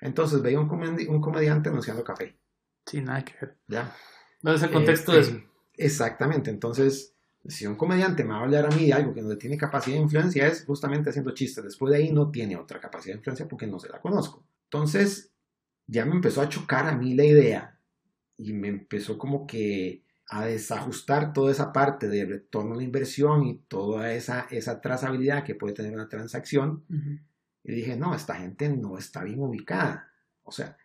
Entonces veía un, un comediante anunciando café. Sí, nada que ver. ¿Ya? No es el contexto de eso. Este, exactamente. Entonces, si un comediante me va a hablar a mí de algo que no tiene capacidad de influencia, es justamente haciendo chistes. Después de ahí no tiene otra capacidad de influencia porque no se la conozco. Entonces, ya me empezó a chocar a mí la idea y me empezó como que a desajustar toda esa parte de retorno a la inversión y toda esa, esa trazabilidad que puede tener una transacción. Y dije, no, esta gente no está bien ubicada. O sea,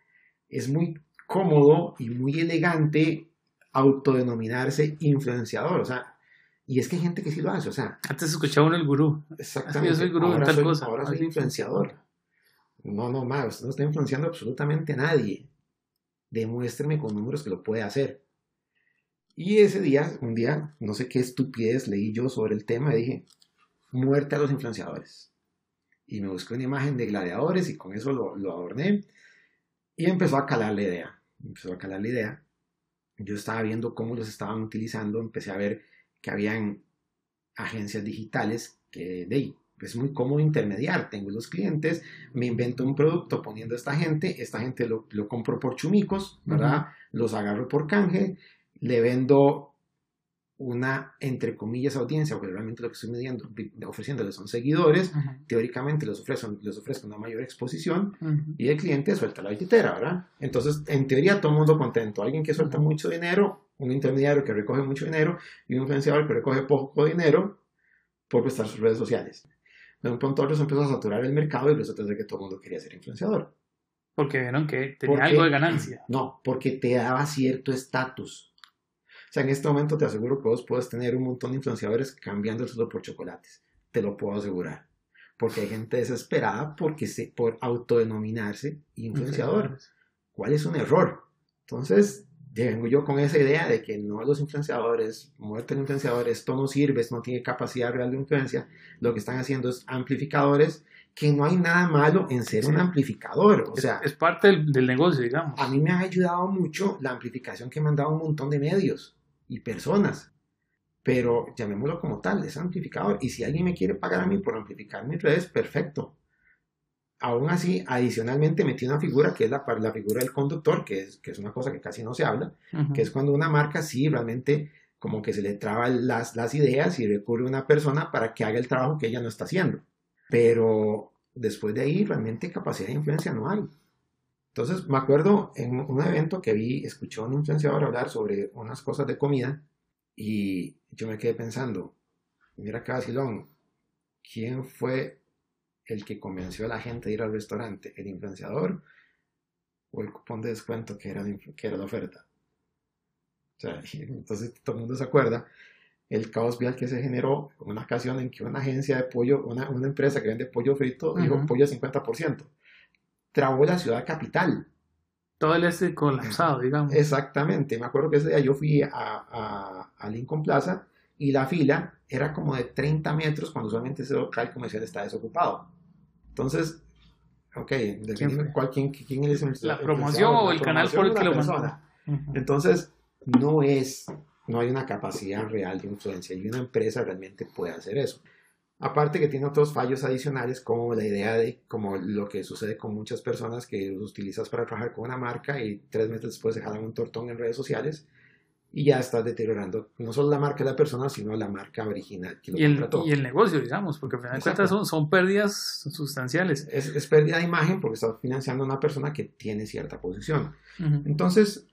es muy cómodo y muy elegante autodenominarse influenciador. O sea, y es que hay gente que sí lo hace. O sea, antes escuchaba uno el gurú. Exactamente. Yo soy gurú ahora tal soy, cosa. Ahora soy influenciador. No, no, más. No está influenciando absolutamente a nadie demuéstreme con números que lo puede hacer. Y ese día, un día, no sé qué estupidez leí yo sobre el tema y dije, muerte a los influenciadores. Y me busqué una imagen de gladiadores y con eso lo, adorné. Y empezó a calar la idea. Empezó a calar la idea. Yo estaba viendo cómo los estaban utilizando. Empecé a ver que habían agencias digitales que de es muy cómodo intermediar. Tengo los clientes, me invento un producto poniendo a esta gente, esta gente lo, lo compro por chumicos, ¿verdad? Los agarro por canje, le vendo una, entre comillas, audiencia, porque realmente lo que estoy midiendo, ofreciéndoles son seguidores, teóricamente les ofrezco, les ofrezco una mayor exposición y el cliente suelta la billetera, ¿verdad? Entonces, en teoría, todo el mundo contento. Alguien que suelta mucho dinero, un intermediario que recoge mucho dinero y un influenciador que recoge poco dinero por prestar sus redes sociales de un pronto a se empezó a saturar el mercado y resulta que todo el mundo quería ser influenciador. Porque vieron que tenía algo de ganancia. No, porque te daba cierto estatus. O sea, en este momento te aseguro que vos puedes tener un montón de influenciadores cambiando el sueldo por chocolates. Te lo puedo asegurar. Porque hay gente desesperada porque se, por autodenominarse influenciador. ¿Cuál es un error? Entonces, vengo yo con esa idea de que no los influenciadores, muerte de influenciadores, esto no sirve, esto no tiene capacidad real de influencia, lo que están haciendo es amplificadores, que no hay nada malo en ser un amplificador, o sea... Es, parte del, negocio, digamos. A mí me ha ayudado mucho la amplificación que me han dado un montón de medios y personas, pero llamémoslo como tal, es amplificador, y si alguien me quiere pagar a mí por amplificar mis redes, perfecto, aún así, adicionalmente metí una figura que es la, la figura del conductor, que es, que es una cosa que casi no se habla, que es cuando una marca sí realmente como que se le traba las, las ideas y recurre a una persona para que haga el trabajo que ella no está haciendo. Pero después de ahí, realmente capacidad de influencia no hay. Entonces, me acuerdo en un evento que vi, escuché a un influenciador hablar sobre unas cosas de comida y yo me quedé pensando, mira acá, Silón, ¿quién fue el que convenció a la gente de ir al restaurante, el influenciador o el cupón de descuento que era, que era la oferta. O sea, entonces todo el mundo se acuerda el caos vial que se generó en una ocasión en que una agencia de pollo, una, una empresa que vende pollo frito, dijo pollo 50%. Trabó la ciudad capital. Todo el este colapsado, digamos. Exactamente. Me acuerdo que ese día yo fui a, a, a Lincoln Plaza y la fila era como de 30 metros cuando usualmente ese local comercial está desocupado. Entonces, ok, ¿Quién, ¿cuál, quién, quién es la promoción o el canal por el que lo persona. Entonces, no es, no hay una capacidad real de influencia y una empresa realmente puede hacer eso. Aparte que tiene otros fallos adicionales como la idea de, como lo que sucede con muchas personas que los utilizas para trabajar con una marca y tres meses después se jalan un tortón en redes sociales y ya estás deteriorando no solo la marca de la persona, sino la marca original que lo y el, Y el negocio, digamos, porque al final de cuentas son, son, pérdidas sustanciales. Es, es, pérdida de imagen porque estás financiando a una persona que tiene cierta posición. Entonces,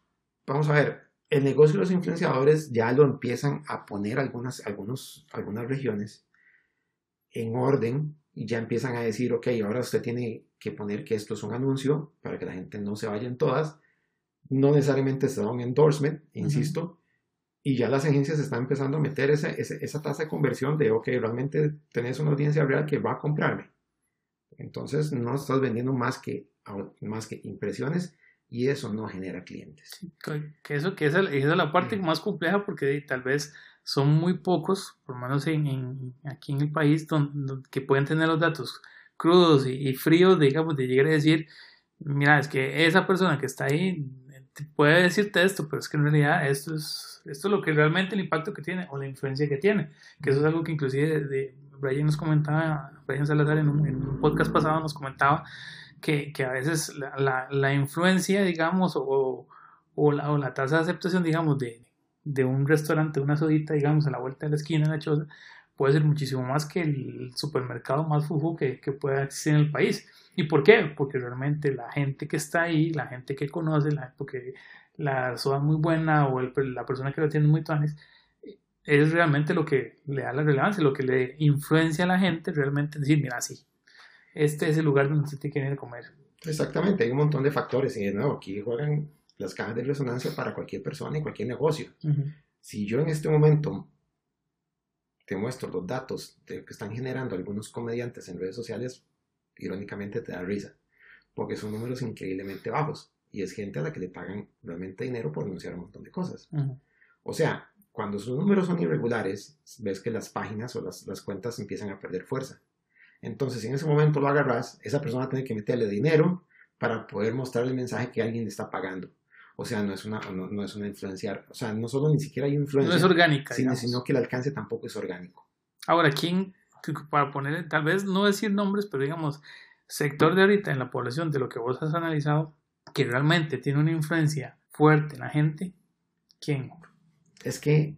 vamos a ver, el negocio de los influenciadores ya lo empiezan a poner algunas, algunos, algunas regiones en orden y ya empiezan a decir, ok, ahora usted tiene que poner que esto es un anuncio para que la gente no se vaya en todas no necesariamente se da un endorsement, insisto, y ya las agencias están empezando a meter esa, esa, tasa de conversión de, ok, realmente tenés una audiencia real que va a comprarme. Entonces no estás vendiendo más que, más que impresiones y eso no genera clientes. que eso que esa, es la parte más compleja porque tal vez son muy pocos, por lo menos en, aquí en el país, donde, que pueden tener los datos crudos y, y, fríos, digamos, de llegar a decir, mira, es que esa persona que está ahí puede decirte esto, pero es que en realidad esto es, esto es lo que realmente el impacto que tiene o la influencia que tiene, que eso es algo que inclusive de, Brian nos comentaba, Brian Salazar en un, podcast pasado nos comentaba que, que a veces la, la, influencia, digamos, o, o, la, o, la, tasa de aceptación, digamos, de, de un restaurante, una sodita, digamos, a la vuelta de la esquina en la choza, puede ser muchísimo más que el supermercado más fufu que, que pueda existir en el país. ¿Y por qué? Porque realmente la gente que está ahí, la gente que conoce, la, porque la soda es muy buena o la persona que lo tiene muy tuanes, es realmente lo que le da la relevancia, lo que le influencia a la gente realmente decir, mira, sí, este es el lugar donde se te quiere comer. Exactamente, hay un montón de factores y de nuevo, aquí juegan las cajas de resonancia para cualquier persona y cualquier negocio. Si yo en este momento te muestro los datos de que están generando algunos comediantes en redes sociales, irónicamente te da risa, porque son números increíblemente bajos y es gente a la que le pagan realmente dinero por anunciar un montón de cosas. O sea, cuando sus números son irregulares, ves que las páginas o las, las, cuentas empiezan a perder fuerza. Entonces, si en ese momento lo agarras, esa persona tiene que meterle dinero para poder mostrar el mensaje que alguien le está pagando. O sea, no es una, no, es una influenciar. O sea, no solo ni siquiera hay influencia. No es orgánica. Sino, sino, que el alcance tampoco es orgánico. Ahora, ¿quién, para poner, tal vez no decir nombres, pero digamos, sector de ahorita en la población de lo que vos has analizado, que realmente tiene una influencia fuerte en la gente, ¿quién? Es que,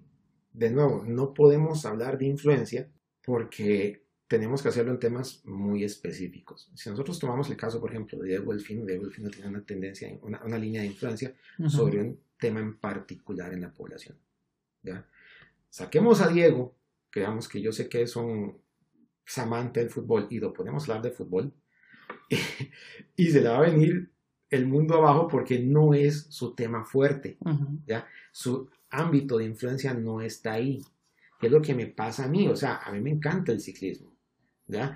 de nuevo, no podemos hablar de influencia porque tenemos que hacerlo en temas muy específicos. Si nosotros tomamos el caso, por ejemplo, de Diego Delfino, Diego Delfino tiene una tendencia, una, una línea de influencia sobre un tema en particular en la población. ¿ya? Saquemos a Diego, creamos que yo sé que es amante del fútbol y lo podemos hablar de fútbol, y, se le va a venir el mundo abajo porque no es su tema fuerte. ¿ya? Su ámbito de influencia no está ahí. ¿Qué es lo que me pasa a mí? O sea, a mí me encanta el ciclismo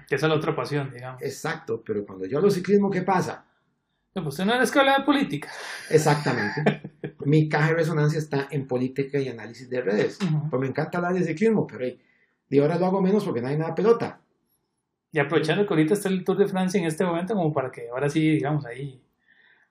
que esa es la otra pasión, digamos. Exacto, pero cuando yo hablo ciclismo, ¿qué pasa? No, pues usted no eres que habla de política. Exactamente. mi caja de resonancia está en política y análisis de redes. Pues me encanta hablar de ciclismo, pero de ahora lo hago menos porque no hay nada pelota. Y aprovechando que ahorita está el Tour de Francia en este momento, como para que ahora sí, digamos, ahí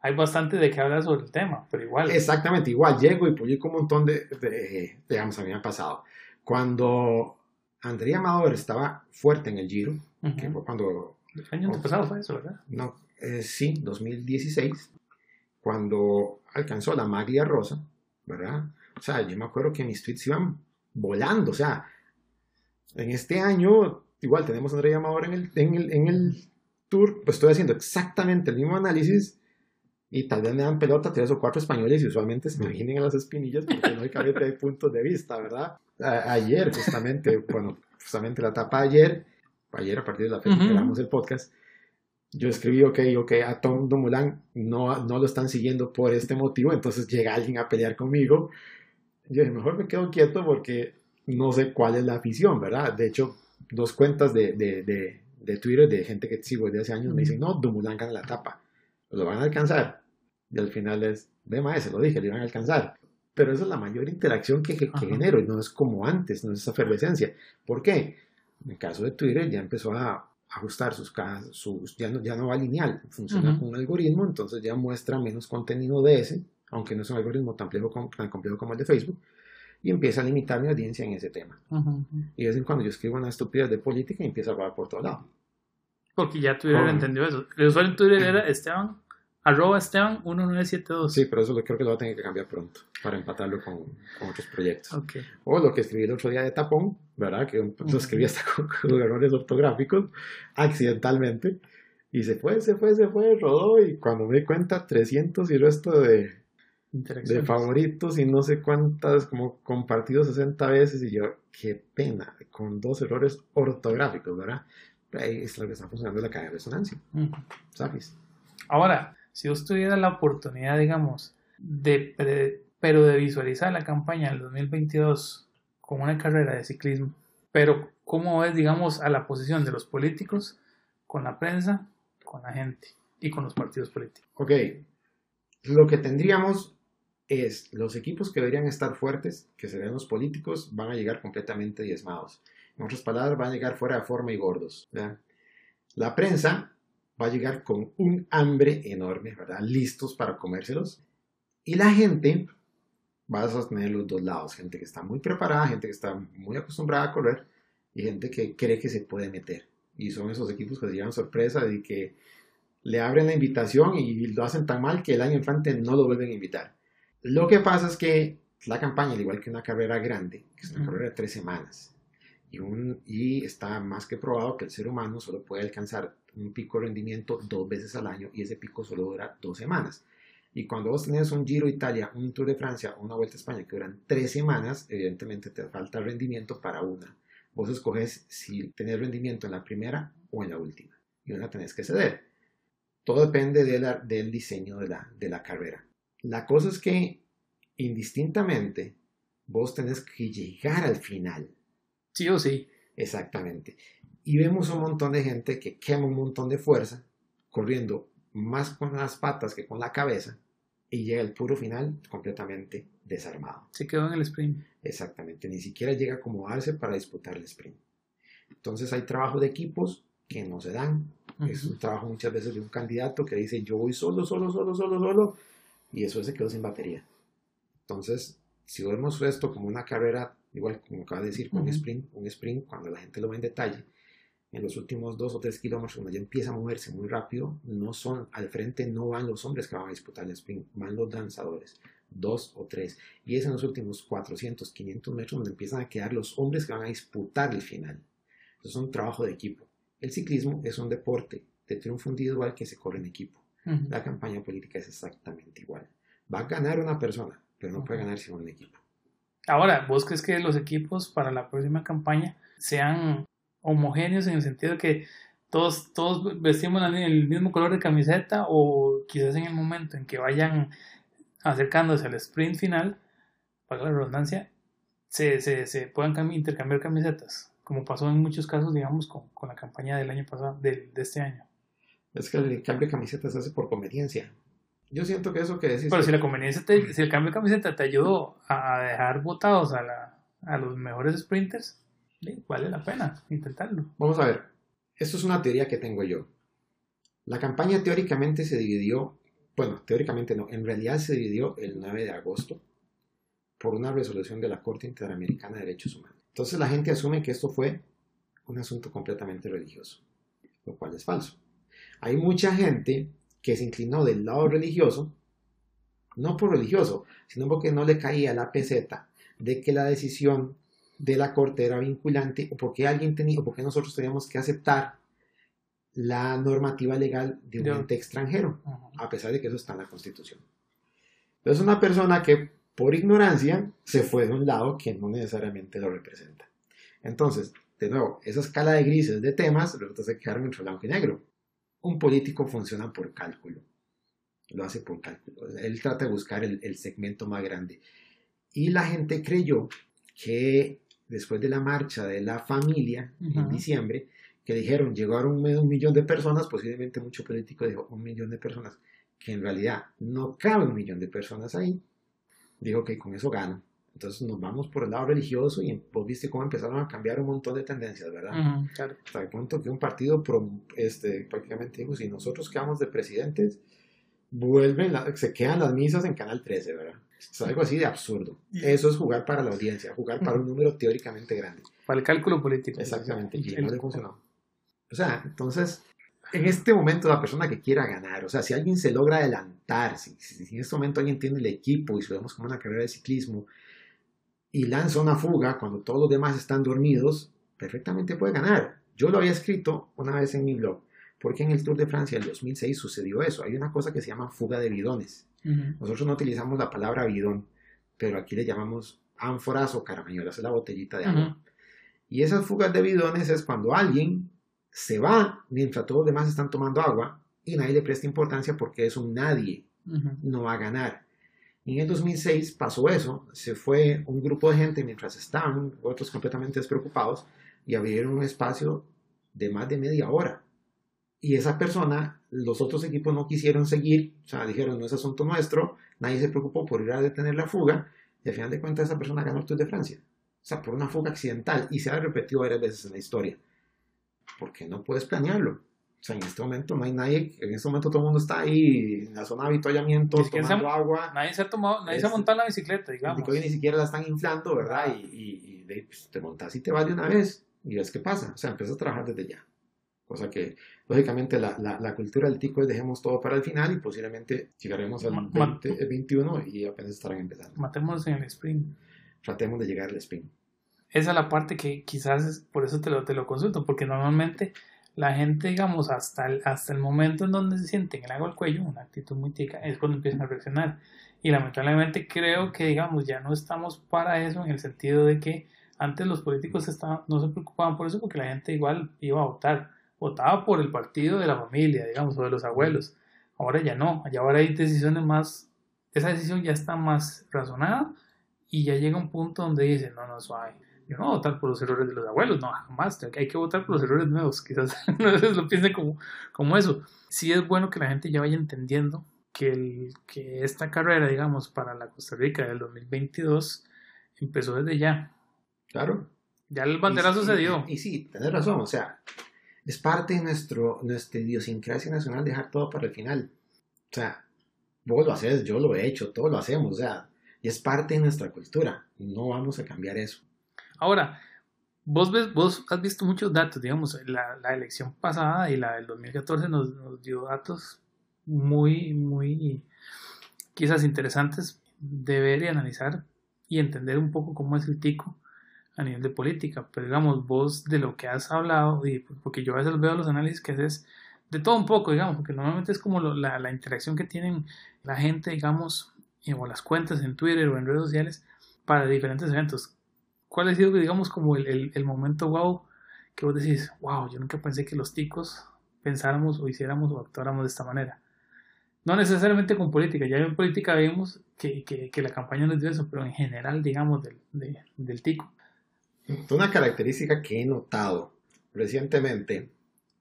hay bastante de qué hablar sobre el tema, pero igual. Exactamente, igual llego y publico un montón de, digamos, a mí me ha pasado. Cuando Andrea Amador estaba fuerte en el Giro, que fue cuando... El año pasado fue eso, ¿verdad? No, eh, sí, 2016, cuando alcanzó la maglia rosa, ¿verdad? O sea, yo me acuerdo que mis tweets iban volando, o sea, en este año, igual tenemos a Andrea Amador en el, en el, en el tour, pues estoy haciendo exactamente el mismo análisis y tal vez me dan pelota tres o cuatro españoles y usualmente se imaginen a las espinillas porque no hay de puntos de vista, ¿verdad? ayer justamente, bueno, justamente la etapa ayer, ayer a partir de la fecha que grabamos el podcast, yo escribí, ok, ok, a Tom Dumoulin no, no lo están siguiendo por este motivo, entonces llega alguien a pelear conmigo. Yo dije, mejor me quedo quieto porque no sé cuál es la afición, ¿verdad? De hecho, dos cuentas de, de, de, de Twitter de gente que sigo desde hace años me dicen, no, Dumoulin gana la etapa, lo van a alcanzar. Y al final es, de se lo dije, le iban a alcanzar. Pero esa es la mayor interacción que, que, genero y no es como antes, no es esa efervescencia. ¿Por qué? En el caso de Twitter ya empezó a ajustar sus, sus ya, no, ya no va lineal, funciona con un algoritmo, entonces ya muestra menos contenido de ese, aunque no es un algoritmo tan complejo, tan complejo como el de Facebook, y empieza a limitar mi audiencia en ese tema. Y de vez en cuando yo escribo una estupidez de política y empieza a hablar por todo lado. Porque ya Twitter entendió eso. El usuario en Twitter era Esteban Arroba Esteban 1972. Sí, pero eso lo, creo que lo va a tener que cambiar pronto para empatarlo con, con otros proyectos. Okay. O lo que escribí el otro día de tapón, ¿verdad? Que lo escribí hasta con, errores ortográficos, accidentalmente. Y se fue, se fue, se fue, rodó. Y cuando me di cuenta, 300 y resto de, de favoritos y no sé cuántas, como compartidos 60 veces. Y yo, qué pena, con dos errores ortográficos, ¿verdad? Ahí es lo que está funcionando la caja de resonancia. ¿Sabes? Ahora, si vos tuvieras la oportunidad, digamos, de, pero de visualizar la campaña del 2022 como una carrera de ciclismo, pero cómo ves, digamos, a la posición de los políticos con la prensa, con la gente y con los partidos políticos. Ok, lo que tendríamos es los equipos que deberían estar fuertes, que serían los políticos, van a llegar completamente diezmados. En otras palabras, van a llegar fuera de forma y gordos. La prensa va a llegar con un hambre enorme. Listos para comérselos. Y la gente va a sostener los dos lados. Gente que está muy preparada, gente que está muy acostumbrada a correr y gente que cree que se puede meter. Y son esos equipos que se llevan sorpresa de que le abren la invitación y lo hacen tan mal que el año entrante no lo vuelven a invitar. Lo que pasa es que la campaña, al igual que una carrera grande, que es una carrera de tres semanas, y, un, y está más que probado que el ser humano solo puede alcanzar un pico de rendimiento dos veces al año y ese pico solo dura dos semanas. Y cuando vos tenés un Giro Italia, un Tour de Francia una Vuelta a España que duran tres semanas, evidentemente te falta rendimiento para una. Vos escoges si tenés rendimiento en la primera o en la última. Y una tenés que ceder. Todo depende de la, del diseño de la, de la carrera. La cosa es que indistintamente vos tenés que llegar al final. Sí o sí. Exactamente. Y vemos un montón de gente que quema un montón de fuerza, corriendo más con las patas que con la cabeza, y llega al puro final completamente desarmado. Se quedó en el sprint. Exactamente, ni siquiera llega a acomodarse para disputar el sprint. Entonces hay trabajo de equipos que no se dan. Es un trabajo muchas veces de un candidato que dice yo voy solo, solo, solo, solo, solo, y eso se quedó sin batería. Entonces, si vemos esto como una carrera, igual como acaba de decir, con un sprint, un sprint, cuando la gente lo ve en detalle, en los últimos dos o tres kilómetros, cuando ya empieza a moverse muy rápido, no son, al frente no van los hombres que van a disputar el sprint, van los danzadores, dos o tres. Y es en los últimos 400, 500 metros donde empiezan a quedar los hombres que van a disputar el final. Eso es un trabajo de equipo. El ciclismo es un deporte de triunfo individual que se corre en equipo. La campaña política es exactamente igual. Va a ganar una persona, pero no puede ganar sin un equipo. Ahora, ¿vos crees que los equipos para la próxima campaña sean homogéneos en el sentido de que todos, todos vestimos el mismo color de camiseta o quizás en el momento en que vayan acercándose al sprint final, para la redundancia, se, se, se puedan intercambiar camisetas, como pasó en muchos casos, digamos, con, con la campaña del año pasado, de, de, este año. Es que el cambio de camisetas se hace por conveniencia. Yo siento que eso que decís. Pero si la conveniencia, si el cambio de camiseta te ayudó a dejar votados a, la, a los mejores sprinters, vale la pena intentarlo. Vamos a ver, esto es una teoría que tengo yo. La campaña teóricamente se dividió, bueno, teóricamente no, en realidad se dividió el 9 de agosto por una resolución de la Corte Interamericana de Derechos Humanos. Entonces la gente asume que esto fue un asunto completamente religioso, lo cual es falso. Hay mucha gente que se inclinó del lado religioso, no por religioso, sino porque no le caía la peseta de que la decisión de la corte era vinculante o porque alguien tenía, o porque nosotros teníamos que aceptar la normativa legal de un ente extranjero, a pesar de que eso está en la Constitución. Entonces, una persona que por ignorancia se fue de un lado que no necesariamente lo representa. Entonces, de nuevo, esa escala de grises de temas resulta ser quedar entre blanco y negro. Un político funciona por cálculo. Lo hace por cálculo. Él trata de buscar el, el segmento más grande. Y la gente creyó que después de la marcha de la familia en diciembre, que dijeron llegaron un, millón de personas, posiblemente mucho político dijo un millón de personas, que en realidad no cabe un millón de personas ahí, dijo que con eso gano. Entonces nos vamos por el lado religioso y vos viste cómo empezaron a cambiar un montón de tendencias, ¿verdad? claro. Hasta el punto que un partido este, prácticamente dijo, si nosotros quedamos de presidentes, vuelven, se quedan las misas en Canal 13, ¿verdad? Es algo así de absurdo. Eso es jugar para la audiencia, jugar para un número teóricamente grande. Para el cálculo político. Exactamente, y no le funcionó. O sea, entonces, en este momento la persona que quiera ganar, o sea, si alguien se logra adelantar, si, en este momento alguien tiene el equipo y si vemos como una carrera de ciclismo y lanza una fuga cuando todos los demás están dormidos, perfectamente puede ganar. Yo lo había escrito una vez en mi blog, porque en el Tour de Francia del 2006 sucedió eso. Hay una cosa que se llama fuga de bidones. Nosotros no utilizamos la palabra bidón, pero aquí le llamamos ánforas o caramañolas, es la botellita de agua. Y esas fugas de bidones es cuando alguien se va mientras todos los demás están tomando agua y nadie le presta importancia porque es un nadie, no va a ganar. Y en el 2006 pasó eso, se fue un grupo de gente mientras estaban, otros completamente despreocupados, y abrieron un espacio de más de media hora y esa persona, los otros equipos no quisieron seguir, o sea, dijeron, no es asunto nuestro, nadie se preocupó por ir a detener la fuga, y al final de cuentas esa persona ganó el Tour de Francia. O sea, por una fuga accidental, y se ha repetido varias veces en la historia. Porque no puedes planearlo. O sea, en este momento no hay nadie, en este momento todo el mundo está ahí en la zona de avituallamiento, tomando agua. Nadie se ha tomado, nadie se ha montado en la bicicleta, digamos. Y ni siquiera la están inflando, ¿verdad? Y, y, pues, te montas y te vas de una vez y ves qué pasa. O sea, empiezas a trabajar desde ya. Cosa que, lógicamente, la, la, cultura del tico es dejemos todo para el final y posiblemente llegaremos al 21 y apenas estarán empezando. Matemos en el sprint. Tratemos de llegar al sprint. Esa es la parte que quizás por eso te lo, te lo consulto, porque normalmente la gente, digamos, hasta el, hasta el momento en donde se sienten el agua al cuello, una actitud muy tica, es cuando empiezan a reaccionar. Y lamentablemente creo que, digamos, ya no estamos para eso en el sentido de que antes los políticos no se preocupaban por eso porque la gente igual iba a votar votaba por el partido de la familia, digamos, o de los abuelos. Ahora ya no, ya ahora hay decisiones más, esa decisión ya está más razonada y ya llega un punto donde dicen, no, no, suave, yo no voy a votar por los errores de los abuelos, no, jamás, hay que votar por los errores nuevos, quizás no lo piensen como, como eso. Sí es bueno que la gente ya vaya entendiendo que, el, que esta carrera, digamos, para la Costa Rica del 2022 empezó desde ya. Claro. Ya el banderazo se dio. Y, sí, tenés razón, o sea, es parte de nuestro, nuestra idiosincrasia nacional dejar todo para el final. O sea, vos lo haces, yo lo he hecho, todos lo hacemos, o sea, y es parte de nuestra cultura. No vamos a cambiar eso. Ahora, vos, ves, vos has visto muchos datos, digamos, la, elección pasada y la del 2014 nos, nos dio datos muy, muy quizás interesantes de ver y analizar y entender un poco cómo es el tico a nivel de política, pero digamos, vos de lo que has hablado, y porque yo a veces veo los análisis que haces de todo un poco, digamos, porque normalmente es como la, la, interacción que tienen la gente, digamos, o las cuentas en Twitter o en redes sociales para diferentes eventos. ¿Cuál ha sido, digamos, como el, el, momento wow que vos decís, wow, yo nunca pensé que los ticos pensáramos o hiciéramos o actuáramos de esta manera? No necesariamente con política, ya en política vemos que, que, que la campaña no es de eso, pero en general, digamos, del, del tico. Una característica que he notado recientemente,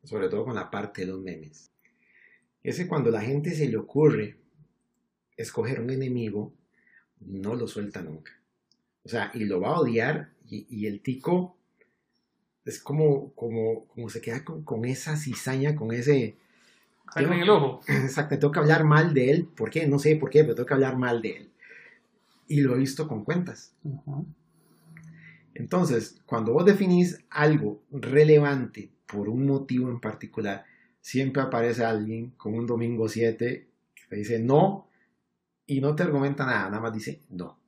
sobre todo con la parte de los memes, es que cuando la gente se le ocurre escoger un enemigo, no lo suelta nunca. O sea, y lo va a odiar y, el tico es como, como, como se queda con, esa cizaña, con ese... en el ojo. Exacto, tengo que hablar mal de él. ¿Por qué? No sé por qué, pero tengo que hablar mal de él. Y lo he visto con cuentas. Entonces, cuando vos definís algo relevante por un motivo en particular, siempre aparece alguien con un domingo 7 que te dice no y no te argumenta nada, nada más dice no.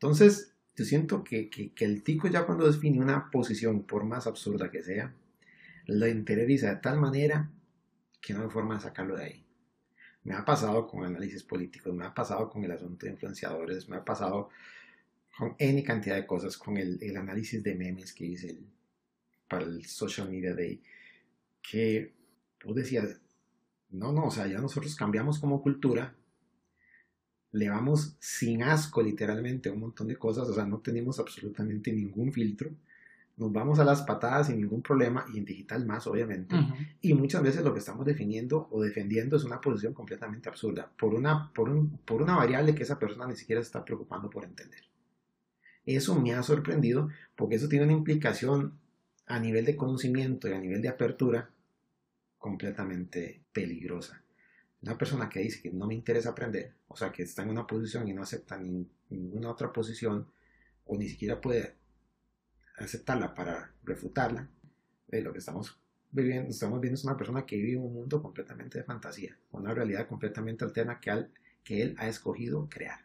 Entonces, yo siento que, el tico ya cuando define una posición, por más absurda que sea, lo interioriza de tal manera que no hay forma de sacarlo de ahí. Me ha pasado con análisis políticos, me ha pasado con el asunto de influenciadores, me ha pasado con N cantidad de cosas, con el, análisis de memes que hice para el Social Media Day, que vos decías, no, no, o sea, ya nosotros cambiamos como cultura, le vamos sin asco literalmente a un montón de cosas, o sea, no tenemos absolutamente ningún filtro, nos vamos a las patadas sin ningún problema y en digital más, obviamente. Y muchas veces lo que estamos definiendo o defendiendo es una posición completamente absurda por una, por, por una variable que esa persona ni siquiera se está preocupando por entender. Eso me ha sorprendido porque eso tiene una implicación a nivel de conocimiento y a nivel de apertura completamente peligrosa. Una persona que dice que no me interesa aprender, o sea, que está en una posición y no acepta ninguna otra posición, o ni siquiera puede aceptarla para refutarla, eh, lo que estamos viviendo, estamos viendo es una persona que vive un mundo completamente de fantasía, una realidad completamente alterna que, que él ha escogido crear.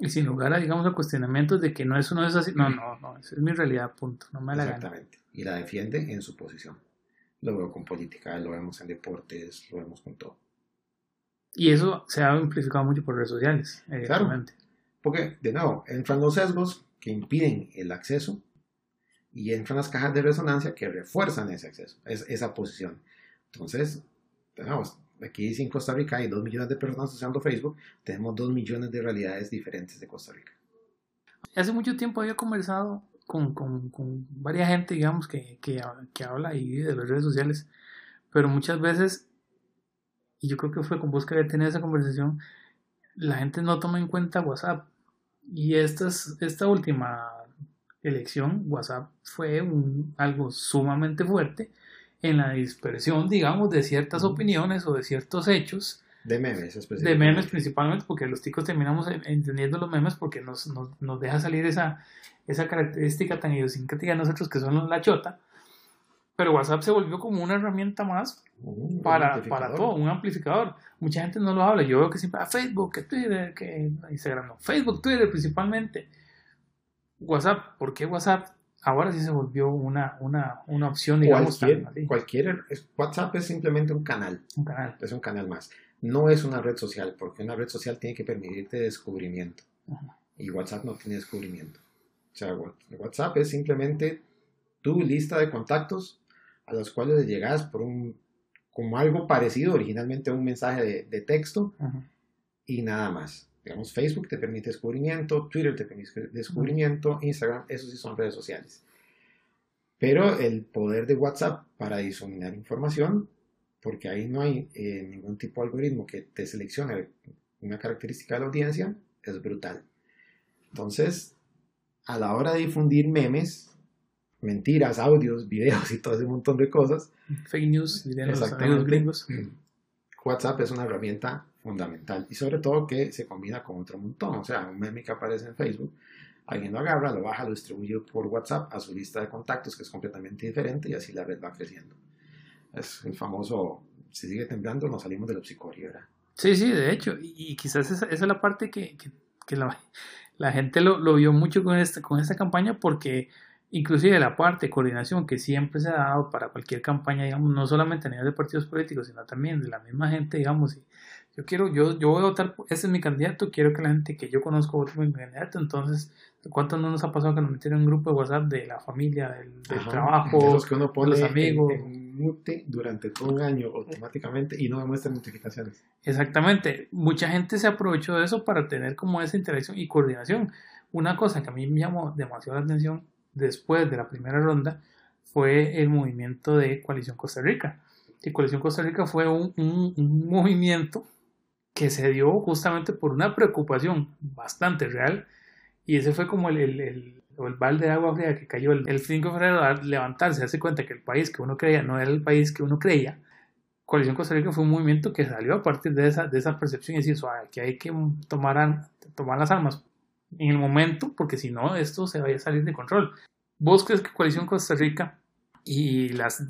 Y sin lugar a, digamos, a cuestionamientos de que no, eso no es así. No, no, no, esa es mi realidad, punto. No me la Exactamente. Y la defiende en su posición. Lo veo con política, lo vemos en deportes, lo vemos con todo. Y eso se ha amplificado mucho por redes sociales, Claro, porque, de nuevo, entran los sesgos que impiden el acceso y entran las cajas de resonancia que refuerzan ese acceso, esa posición. Entonces, tenemos aquí en Costa Rica hay dos millones de personas usando Facebook, tenemos dos millones de realidades diferentes de Costa Rica. Hace mucho tiempo había conversado con, con, con varias gente, digamos, que, que, que habla ahí de las redes sociales, pero muchas veces y yo creo que fue con vos que había tenido esa conversación, la gente no toma en cuenta WhatsApp. Y esta, esta última elección, WhatsApp fue un, algo sumamente fuerte en la dispersión, digamos, de ciertas opiniones o de ciertos hechos. De memes, De memes principalmente, porque los ticos terminamos entendiendo los memes porque nos, nos, nos deja salir esa, esa característica tan idiosincrática de nosotros que son la chota pero WhatsApp se volvió como una herramienta más para, para todo, un amplificador. Mucha gente no lo habla. Yo veo que siempre, a ah, Facebook, que Twitter, que Instagram, no. Facebook, Twitter principalmente. WhatsApp, ¿por qué WhatsApp? Ahora sí se volvió una, una, una opción, digamos. Cualquier, cualquier, WhatsApp es simplemente un canal. Un canal. Es un canal más. No es una red social, porque una red social tiene que permitirte descubrimiento. Y WhatsApp no tiene descubrimiento. O sea, WhatsApp es simplemente tu lista de contactos a los cuales llegas por un, como algo parecido originalmente a un mensaje de, texto y nada más. Digamos, Facebook te permite descubrimiento, Twitter te permite descubrimiento, Instagram, esos sí son redes sociales. Pero el poder de WhatsApp para diseminar información, porque ahí no hay eh, ningún tipo de algoritmo que te seleccione una característica de la audiencia, es brutal. Entonces, a la hora de difundir memes, mentiras, audios, videos y todo ese montón de cosas. Fake news, dirían los amigos gringos. WhatsApp es una herramienta fundamental y sobre todo que se combina con otro montón. O sea, un meme que aparece en Facebook, alguien lo agarra, lo baja, lo distribuye por WhatsApp a su lista de contactos que es completamente diferente y así la red va creciendo. Es el famoso, si sigue temblando, nos salimos de la psicoria, ¿verdad? Sí, sí, de hecho, y, quizás esa, es la parte que, que, la, la, gente lo, lo, vio mucho con esta, con esta campaña porque inclusive la parte de coordinación que siempre se ha dado para cualquier campaña, digamos, no solamente a nivel de partidos políticos, sino también de la misma gente, digamos, y yo quiero, yo, yo voy a votar, ese es mi candidato, quiero que la gente que yo conozco vote por mi candidato, entonces, ¿cuánto no nos ha pasado que nos metieron en un grupo de WhatsApp de la familia, del, trabajo, que uno pone los amigos? En, mute durante todo un año automáticamente y no demuestran notificaciones. Exactamente, mucha gente se aprovechó de eso para tener como esa interacción y coordinación. Una cosa que a mí me llamó demasiado la atención después de la primera ronda fue el movimiento de Coalición Costa Rica. Y Coalición Costa Rica fue un, movimiento que se dio justamente por una preocupación bastante real y ese fue como el, el, el, el balde de agua fría que cayó el, 5 de febrero al levantarse, darse cuenta que el país que uno creía no era el país que uno creía. Coalición Costa Rica fue un movimiento que salió a partir de esa, de esa percepción y decir, que hay que tomar, tomar las armas en el momento, porque si no, esto se vaya a salir de control. ¿Vos crees que Coalición Costa Rica y las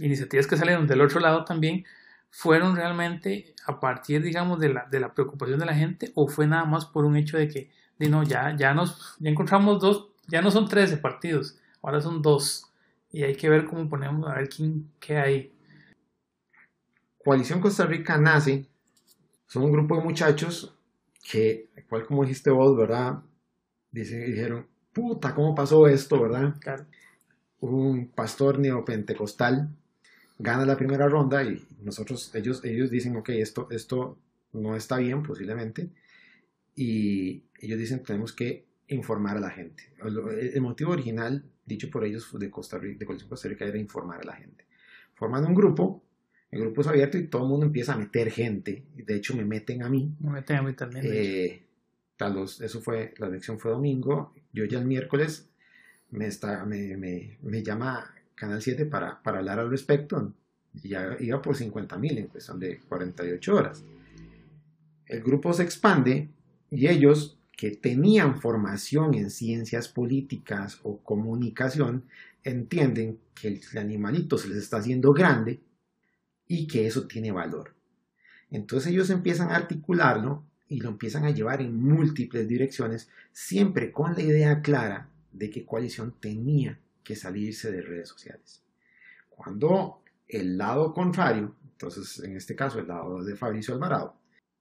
iniciativas que salieron del otro lado también fueron realmente a partir, digamos, de la, de la preocupación de la gente o fue nada más por un hecho de que, de no, ya, ya nos, ya encontramos dos, ya no son 13 partidos, ahora son dos y hay que ver cómo ponemos, a ver quién, qué hay. Coalición Costa Rica nace, son un grupo de muchachos que, cual como dijiste vos, ¿verdad? dijeron, puta, ¿cómo pasó esto, verdad? Un pastor neopentecostal gana la primera ronda y nosotros, ellos, ellos dicen, ok, esto, esto no está bien posiblemente, y ellos dicen, tenemos que informar a la gente. El, motivo original, dicho por ellos de Costa Rica, de Costa Rica, era informar a la gente. Forman un grupo, el grupo es abierto y todo el mundo empieza a meter gente, de hecho me meten a mí. Me meten a mí también. Eh, eso fue, la elección fue domingo, yo ya el miércoles me, está, me, me, me llama Canal 7 para, para hablar al respecto. Ya iba por 50 mil en cuestión de 48 horas. El grupo se expande y ellos que tenían formación en ciencias políticas o comunicación entienden que el animalito se les está haciendo grande y que eso tiene valor. Entonces ellos empiezan a articularlo y lo empiezan a llevar en múltiples direcciones, siempre con la idea clara de que coalición tenía que salirse de redes sociales. Cuando el lado contrario, entonces en este caso el lado de Fabricio Alvarado,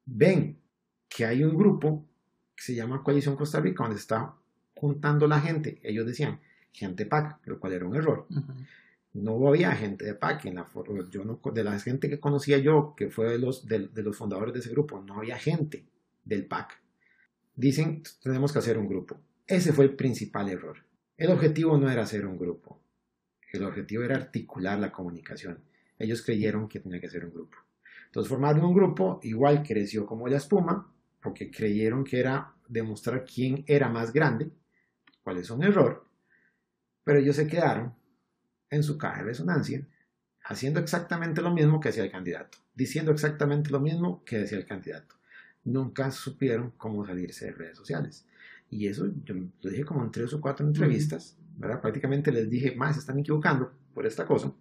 ven que hay un grupo que se llama Coalición Costa Rica donde está juntando la gente, ellos decían gente PAC, lo cual era un error. No había gente de PAC, en la, yo de la gente que conocía yo, que fue de los, de los fundadores de ese grupo, no había gente del PAC. Dicen, tenemos que hacer un grupo. Ese fue el principal error. El objetivo no era hacer un grupo, el objetivo era articular la comunicación. Ellos creyeron que tenía que ser un grupo. Entonces formaron un grupo, igual creció como la espuma, porque creyeron que era demostrar quién era más grande, cuál es un error, pero ellos se quedaron en su caja de resonancia, haciendo exactamente lo mismo que hacía el candidato, diciendo exactamente lo mismo que decía el candidato. Nunca supieron cómo salirse de redes sociales. Y eso yo lo dije como en tres o cuatro entrevistas, ¿verdad? Prácticamente les dije, más, están equivocando por esta cosa.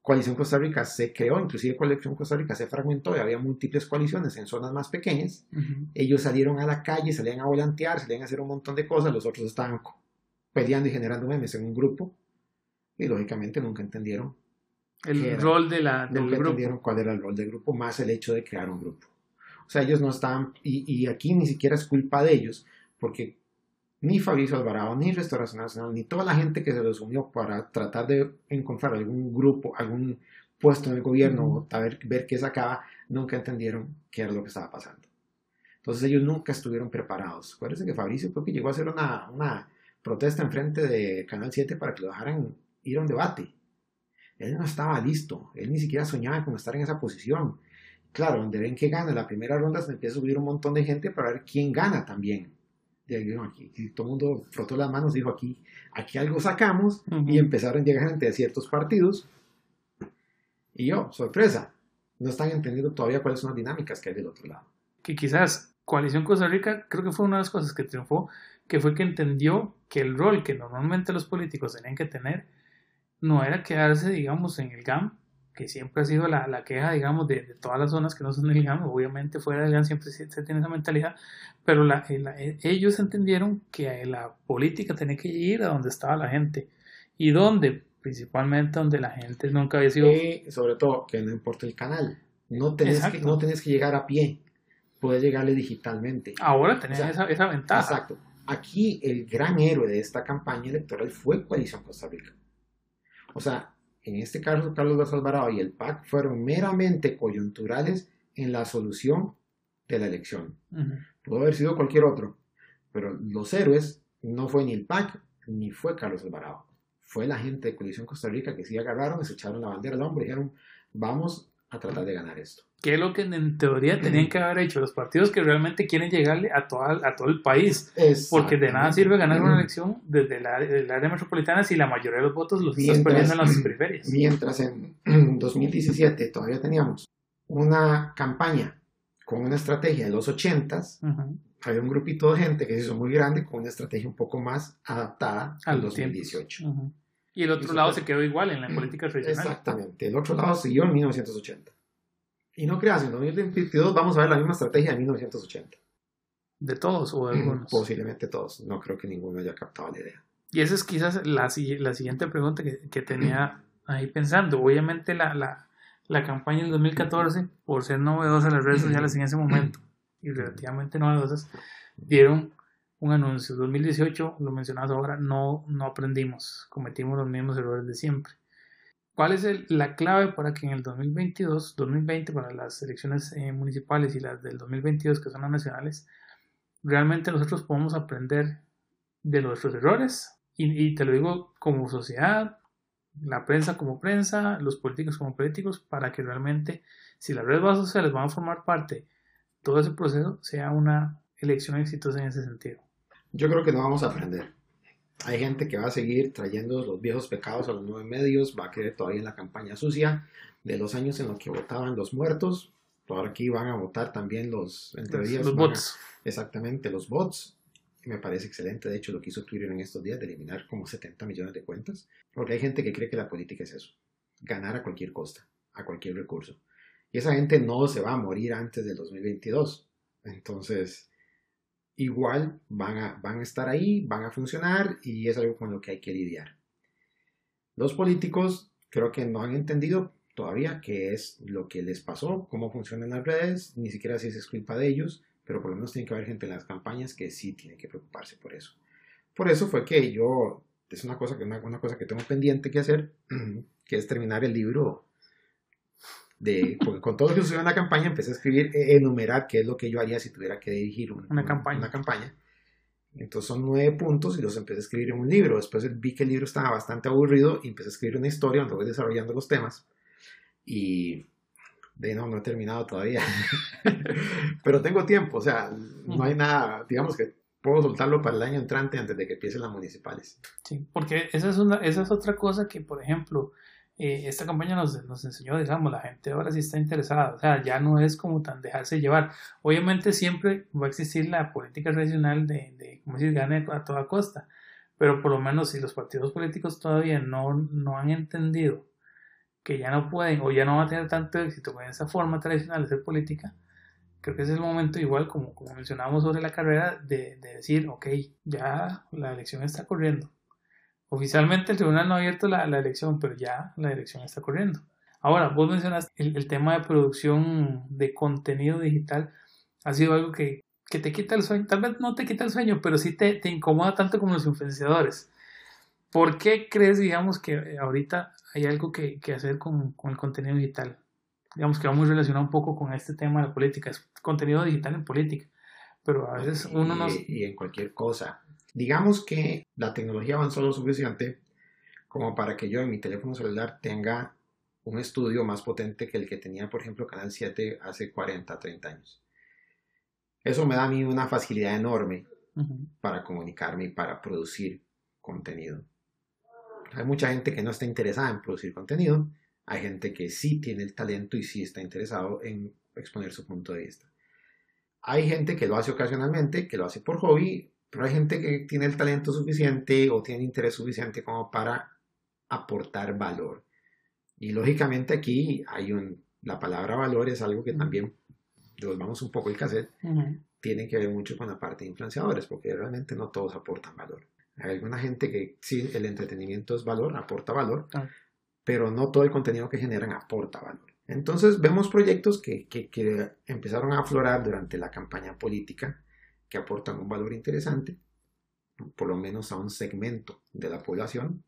Coalición Costa Rica se creó, inclusive Coalición Costa Rica se fragmentó y había múltiples coaliciones en zonas más pequeñas. Ellos salieron a la calle, salían a volantear, salían a hacer un montón de cosas, los otros estaban peleando y generando memes en un grupo y lógicamente nunca entendieron el rol de la, del nunca entendieron cuál era el rol del grupo, más el hecho de crear un grupo. O sea, ellos no estaban, y, y aquí ni siquiera es culpa de ellos, porque ni Fabricio Alvarado, ni Restauración Nacional, ni toda la gente que se los unió para tratar de encontrar algún grupo, algún puesto en el gobierno, a ver, ver qué sacaba, nunca entendieron qué era lo que estaba pasando. Entonces ellos nunca estuvieron preparados. Acuérdense que Fabricio creo que llegó a hacer una, una protesta en frente de Canal 7 para que lo dejaran ir a un debate. Él no estaba listo, él ni siquiera soñaba con estar en esa posición. Claro, donde ven que gana la primera ronda se empieza a subir un montón de gente para ver quién gana también aquí, todo el mundo frotó las manos, dijo aquí, aquí algo sacamos y empezaron a llegar gente de ciertos partidos. Y yo, sorpresa, no están entendiendo todavía cuáles son las dinámicas que hay del otro lado. Que quizás Coalición Costa Rica creo que fue una de las cosas que triunfó, que fue que entendió que el rol que normalmente los políticos tenían que tener no era quedarse, digamos, en el GAM, que siempre ha sido la, la queja, digamos, de, de, todas las zonas que no son del GAM, obviamente fuera del GAM siempre se, tiene esa mentalidad, pero la, eh, eh, ellos entendieron que la política tenía que ir a donde estaba la gente y donde, principalmente donde la gente nunca había sido... Y sobre todo, que no importa el canal, no tenés, que, no tenés que llegar a pie, puedes llegarle digitalmente. Ahora tenés esa, esa ventaja. Exacto. Aquí el gran héroe de esta campaña electoral fue Coalición Costa Rica. O sea, en este caso Carlos Alvarado y el PAC fueron meramente coyunturales en la solución de la elección. Pudo haber sido cualquier otro, pero los héroes no fue ni el PAC ni fue Carlos Alvarado. Fue la gente de Coalición Costa Rica que sí agarraron y se echaron la bandera al hombro y dijeron, vamos a tratar de ganar esto. ¿Qué es lo que en teoría tenían que haber hecho los partidos que realmente quieren llegarle a, toda, a todo el país? Porque de nada sirve ganar una elección desde el área metropolitana si la mayoría de los votos los estás perdiendo en las periferias. Mientras en 2017 todavía teníamos una campaña con una estrategia de los 80s, había un grupito de gente que se hizo muy grande con una estrategia un poco más adaptada al 2018. Y el otro lado se quedó igual en la política regional. Exactamente, el otro lado siguió en 1980. Y no creas, en 2022 vamos a ver la misma estrategia de 1980. ¿De todos o de algunos? Posiblemente todos. No creo que ninguno haya captado la idea. Y esa es quizás la, la siguiente pregunta que, que, tenía ahí pensando. Obviamente la, la, la campaña del 2014, por ser novedosa las redes sociales en ese momento, y relativamente novedosas, dieron un anuncio. 2018, lo mencionas ahora, no, no aprendimos, cometimos los mismos errores de siempre. ¿Cuál es la clave para que en el 2022, 2020, para las elecciones eh, municipales y las del 2022, que son las nacionales, realmente nosotros podamos aprender de nuestros errores? Y, te lo digo como sociedad, la prensa como prensa, los políticos como políticos, para que realmente, si las redes sociales van a formar parte, todo ese proceso sea una elección exitosa en ese sentido. Yo creo que no vamos a aprender. Hay gente que va a seguir trayendo los viejos pecados a los nuevos medios, va a querer todavía en la campaña sucia de los años en los que votaban los muertos. Por aquí van a votar también los, los bots. exactamente, los bots. Me parece excelente, de hecho, lo que hizo Twitter en estos días de eliminar como 70 millones de cuentas. Porque hay gente que cree que la política es eso, ganar a cualquier costa, a cualquier recurso. Y esa gente no se va a morir antes del 2022. Entonces, igual van a, van a estar ahí, van a funcionar y es algo con lo que hay que lidiar. Los políticos creo que no han entendido todavía qué es lo que les pasó, cómo funcionan las redes, ni siquiera si es culpa de ellos, pero por lo menos tiene que haber gente en las campañas que sí tiene que preocuparse por eso. Por eso fue que yo, es una cosa que, una cosa que tengo pendiente que hacer, que es terminar el libro con todo lo que sucedió en la campaña, empecé a escribir, e, enumerar qué es lo que yo haría si tuviera que dirigir una, campaña. una campaña. Entonces son nueve puntos y los empecé a escribir en un libro. Después vi que el libro estaba bastante aburrido y empecé a escribir una historia donde voy desarrollando los temas. Y de no, no he terminado todavía. Pero tengo tiempo, o sea, no hay nada, digamos que puedo soltarlo para el año entrante antes de que empiecen las municipales. Sí, porque esa es, una, esa es otra cosa que, por ejemplo, eh, esta campaña nos, nos, enseñó, digamos, la gente ahora sí está interesada, o sea, ya no es como tan dejarse llevar. Obviamente siempre va a existir la política regional de, de como decir, gane a toda costa, pero por lo menos si los partidos políticos todavía no, no han entendido que ya no pueden o ya no van a tener tanto éxito con esa forma tradicional de hacer política, creo que es el momento igual, como, como mencionábamos sobre la carrera, de, de decir, ok, ya la elección está corriendo Oficialmente el tribunal no ha abierto la, elección, pero ya la elección está corriendo. Ahora, vos mencionaste el, tema de producción de contenido digital. Ha sido algo que, te quita el sueño. Tal vez no te quita el sueño, pero sí te, incomoda tanto como los influenciadores. ¿Por qué crees, digamos, que ahorita hay algo que, hacer con, el contenido digital? Digamos que vamos relacionado un poco con este tema de la política. Es contenido digital en política. Pero a veces uno no... Y en cualquier cosa. Digamos que la tecnología avanzó lo suficiente como para que yo en mi teléfono celular tenga un estudio más potente que el que tenía, por ejemplo, Canal 7 hace 40, 30 años. Eso me da a mí una facilidad enorme para comunicarme y para producir contenido. Hay mucha gente que no está interesada en producir contenido, hay gente que sí tiene el talento y sí está interesado en exponer su punto de vista. Hay gente que lo hace ocasionalmente, que lo hace por hobby, pero hay gente que tiene el talento suficiente o tiene interés suficiente como para aportar valor. Y lógicamente aquí hay un, la palabra valor es algo que también, vamos un poco el cassette, tiene que ver mucho con la parte de influenciadores, porque realmente no todos aportan valor. Hay alguna gente que sí, el entretenimiento es valor, aporta valor, pero no todo el contenido que generan aporta valor. Entonces vemos proyectos que, que, que empezaron a aflorar durante la campaña política que aportan un valor interesante, por lo menos a un segmento de la población,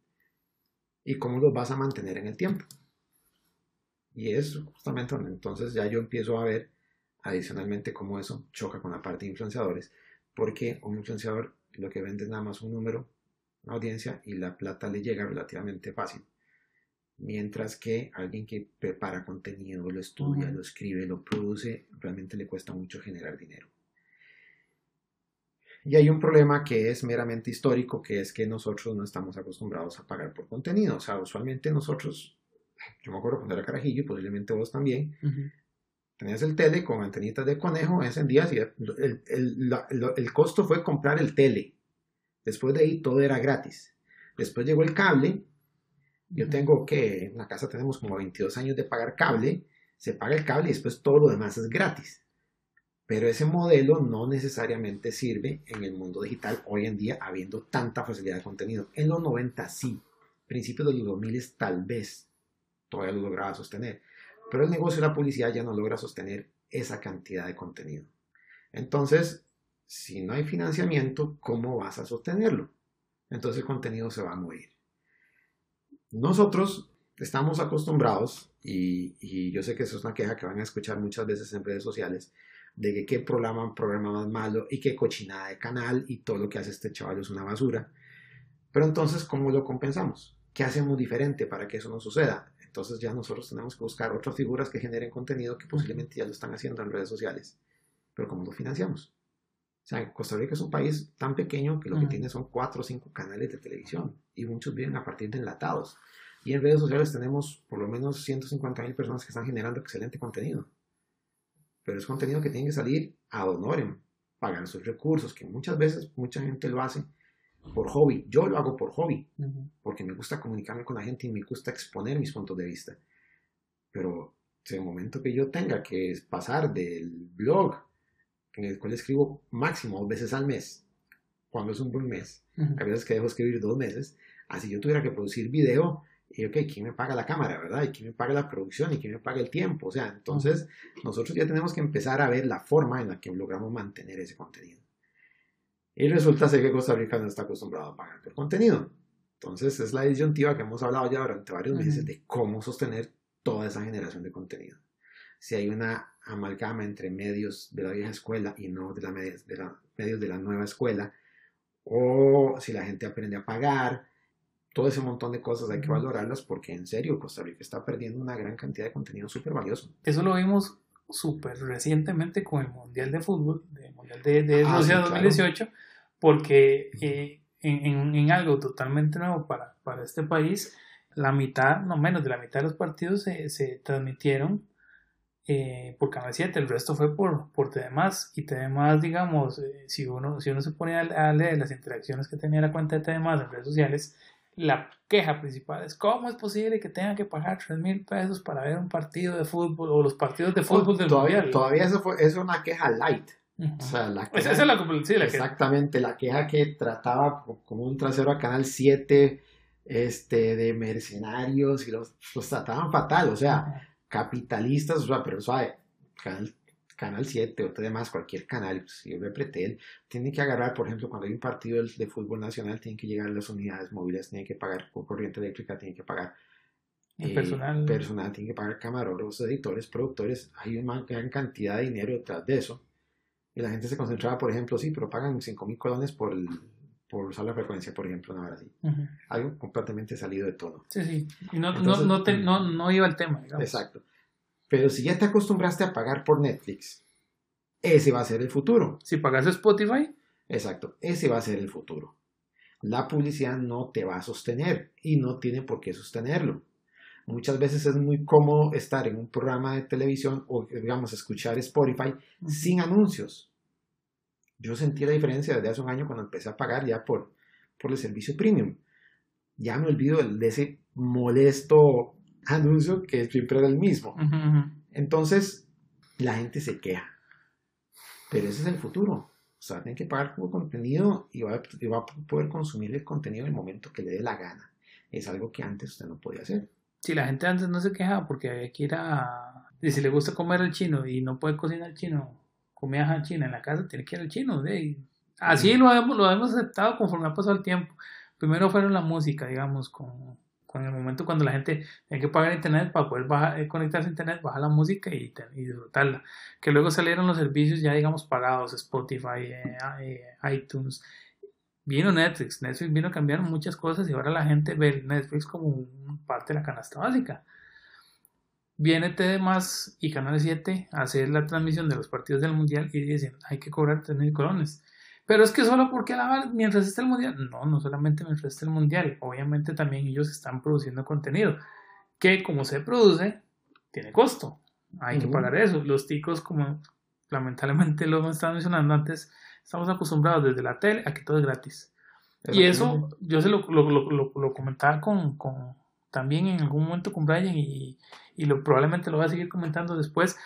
y cómo los vas a mantener en el tiempo. Y es justamente donde entonces ya yo empiezo a ver adicionalmente cómo eso choca con la parte de influenciadores, porque un influenciador lo que vende es nada más un número, una audiencia, y la plata le llega relativamente fácil. Mientras que alguien que prepara contenido, lo estudia, lo escribe, lo produce, realmente le cuesta mucho generar dinero. Y hay un problema que es meramente histórico, que es que nosotros no estamos acostumbrados a pagar por contenido. O sea, usualmente nosotros, yo me acuerdo cuando era carajillo, y posiblemente vos también, tenías el tele con antenitas de conejo, encendías y el, el, el costo fue comprar el tele. Después de ahí todo era gratis. Después llegó el cable yo tengo que, en la casa tenemos como 22 años de pagar cable, se paga el cable y después todo lo demás es gratis. Pero ese modelo no necesariamente sirve en el mundo digital hoy en día, habiendo tanta facilidad de contenido. En los 90 sí, principios de los 2000 tal vez todavía lo lograba sostener. Pero el negocio de la publicidad ya no logra sostener esa cantidad de contenido. Entonces, si no hay financiamiento, ¿cómo vas a sostenerlo? Entonces el contenido se va a morir. Nosotros estamos acostumbrados, y, yo sé que eso es una queja que van a escuchar muchas veces en redes sociales, de que qué programa, programa más malo y qué cochinada de canal y todo lo que hace este chaval es una basura. Pero entonces, ¿cómo lo compensamos? ¿Qué hacemos diferente para que eso no suceda? Entonces ya nosotros tenemos que buscar otras figuras que generen contenido que posiblemente ya lo están haciendo en redes sociales. Pero ¿cómo lo financiamos? O sea, Costa Rica es un país tan pequeño que lo que tiene son cuatro o cinco canales de televisión y muchos viven a partir de enlatados. Y en redes sociales tenemos por lo menos 150 mil personas que están generando excelente contenido. Pero es contenido que tiene que salir a honorem, pagar sus recursos, que muchas veces mucha gente lo hace por hobby. Yo lo hago por hobby, porque me gusta comunicarme con la gente y me gusta exponer mis puntos de vista. Pero en el momento que yo tenga que pasar del blog en el cual escribo máximo dos veces al mes, cuando es un buen mes. A veces que dejo escribir dos meses. Así yo tuviera que producir video y, ok, ¿quién me paga la cámara, verdad? ¿Y quién me paga la producción? ¿Y quién me paga el tiempo? O sea, entonces nosotros ya tenemos que empezar a ver la forma en la que logramos mantener ese contenido. Y resulta ser que Costa Rica no está acostumbrado a pagar por contenido. Entonces es la disyuntiva que hemos hablado ya durante varios meses de cómo sostener toda esa generación de contenido. Si hay una amalgama entre medios de la vieja escuela y no de, la de la, medios de la nueva escuela, o si la gente aprende a pagar, todo ese montón de cosas hay que valorarlas porque en serio Costa Rica está perdiendo una gran cantidad de contenido súper valioso. Eso lo vimos súper recientemente con el Mundial de Fútbol, el Mundial de, de ah, Rusia 2018, porque eh, en, en, algo totalmente nuevo para, para este país, la mitad, no menos de la mitad de los partidos se, se transmitieron eh, por Canal 7, el resto fue por, por y TDMás, digamos, eh, si, uno, si uno se pone a, leer las interacciones que tenía la cuenta de TDMás en redes sociales, la queja principal es cómo es posible que tengan que pagar 3 mil pesos para ver un partido de fútbol o los partidos de fútbol del todavía, mundial. Todavía eso fue, es una queja light. O sea, la queja, esa es la, sí, la Exactamente, la queja que trataba como un trasero a Canal 7 este, de mercenarios y los, los trataban fatal. O sea, capitalistas, o sea, pero suave, canal, canal 7 o demás, cualquier canal, pues, si yo Pretel, tiene que agarrar, por ejemplo, cuando hay un partido de fútbol nacional, tienen que llegar las unidades móviles, tienen que pagar corriente eléctrica, tienen que pagar eh, personal. personal, tienen que pagar camarógrafos, editores, productores, hay una gran cantidad de dinero detrás de eso. Y la gente se concentraba, por ejemplo, sí, pero pagan 5 mil colones por el, por usar la frecuencia, por ejemplo, no así. Algo completamente salido de tono. Sí, sí. Y no, no, no, te, no, no, iba el tema, digamos. Exacto. Pero si ya te acostumbraste a pagar por Netflix, ese va a ser el futuro. Si pagas Spotify. Exacto, ese va a ser el futuro. La publicidad no te va a sostener y no tiene por qué sostenerlo. Muchas veces es muy cómodo estar en un programa de televisión o, digamos, escuchar Spotify sin anuncios yo sentí la diferencia desde hace un año cuando empecé a pagar ya por, por el servicio premium. Ya me olvido de ese molesto anuncio que siempre era el mismo. Entonces, la gente se queja. Pero ese es el futuro. O sea, tienen que pagar por contenido y va, y va, a poder consumir el contenido en el momento que le dé la gana. Es algo que antes usted no podía hacer. Si la gente antes no se quejaba porque había que ir a... Y si le gusta comer el chino y no puede cocinar el chino, comida china en la casa, tiene que ir al chino. ¿de? Así lo hemos, lo hemos aceptado conforme ha pasado el tiempo. Primero fueron la música, digamos, con, con el momento cuando la gente tiene que pagar internet para poder eh, conectarse a internet, bajar la música y, y, disfrutarla. Que luego salieron los servicios ya, digamos, pagados, Spotify, eh, eh, iTunes. Vino Netflix, Netflix vino a cambiar muchas cosas y ahora la gente ve Netflix como parte de la canasta básica. Viene TDMás y Canal 7 a hacer la transmisión de los partidos del Mundial y dicen, hay que cobrar 3.000 colones. Pero es que solo porque la mientras esté el Mundial. No, no solamente mientras esté el Mundial. Obviamente también ellos están produciendo contenido. Que como se produce, tiene costo. Hay que pagar eso. Los ticos, como lamentablemente lo estado mencionando antes, estamos acostumbrados desde la tele a que todo es gratis. Y eso yo se lo, lo, lo, lo comentaba con, con, también en algún momento con Brian y, y lo, probablemente lo voy a seguir comentando después.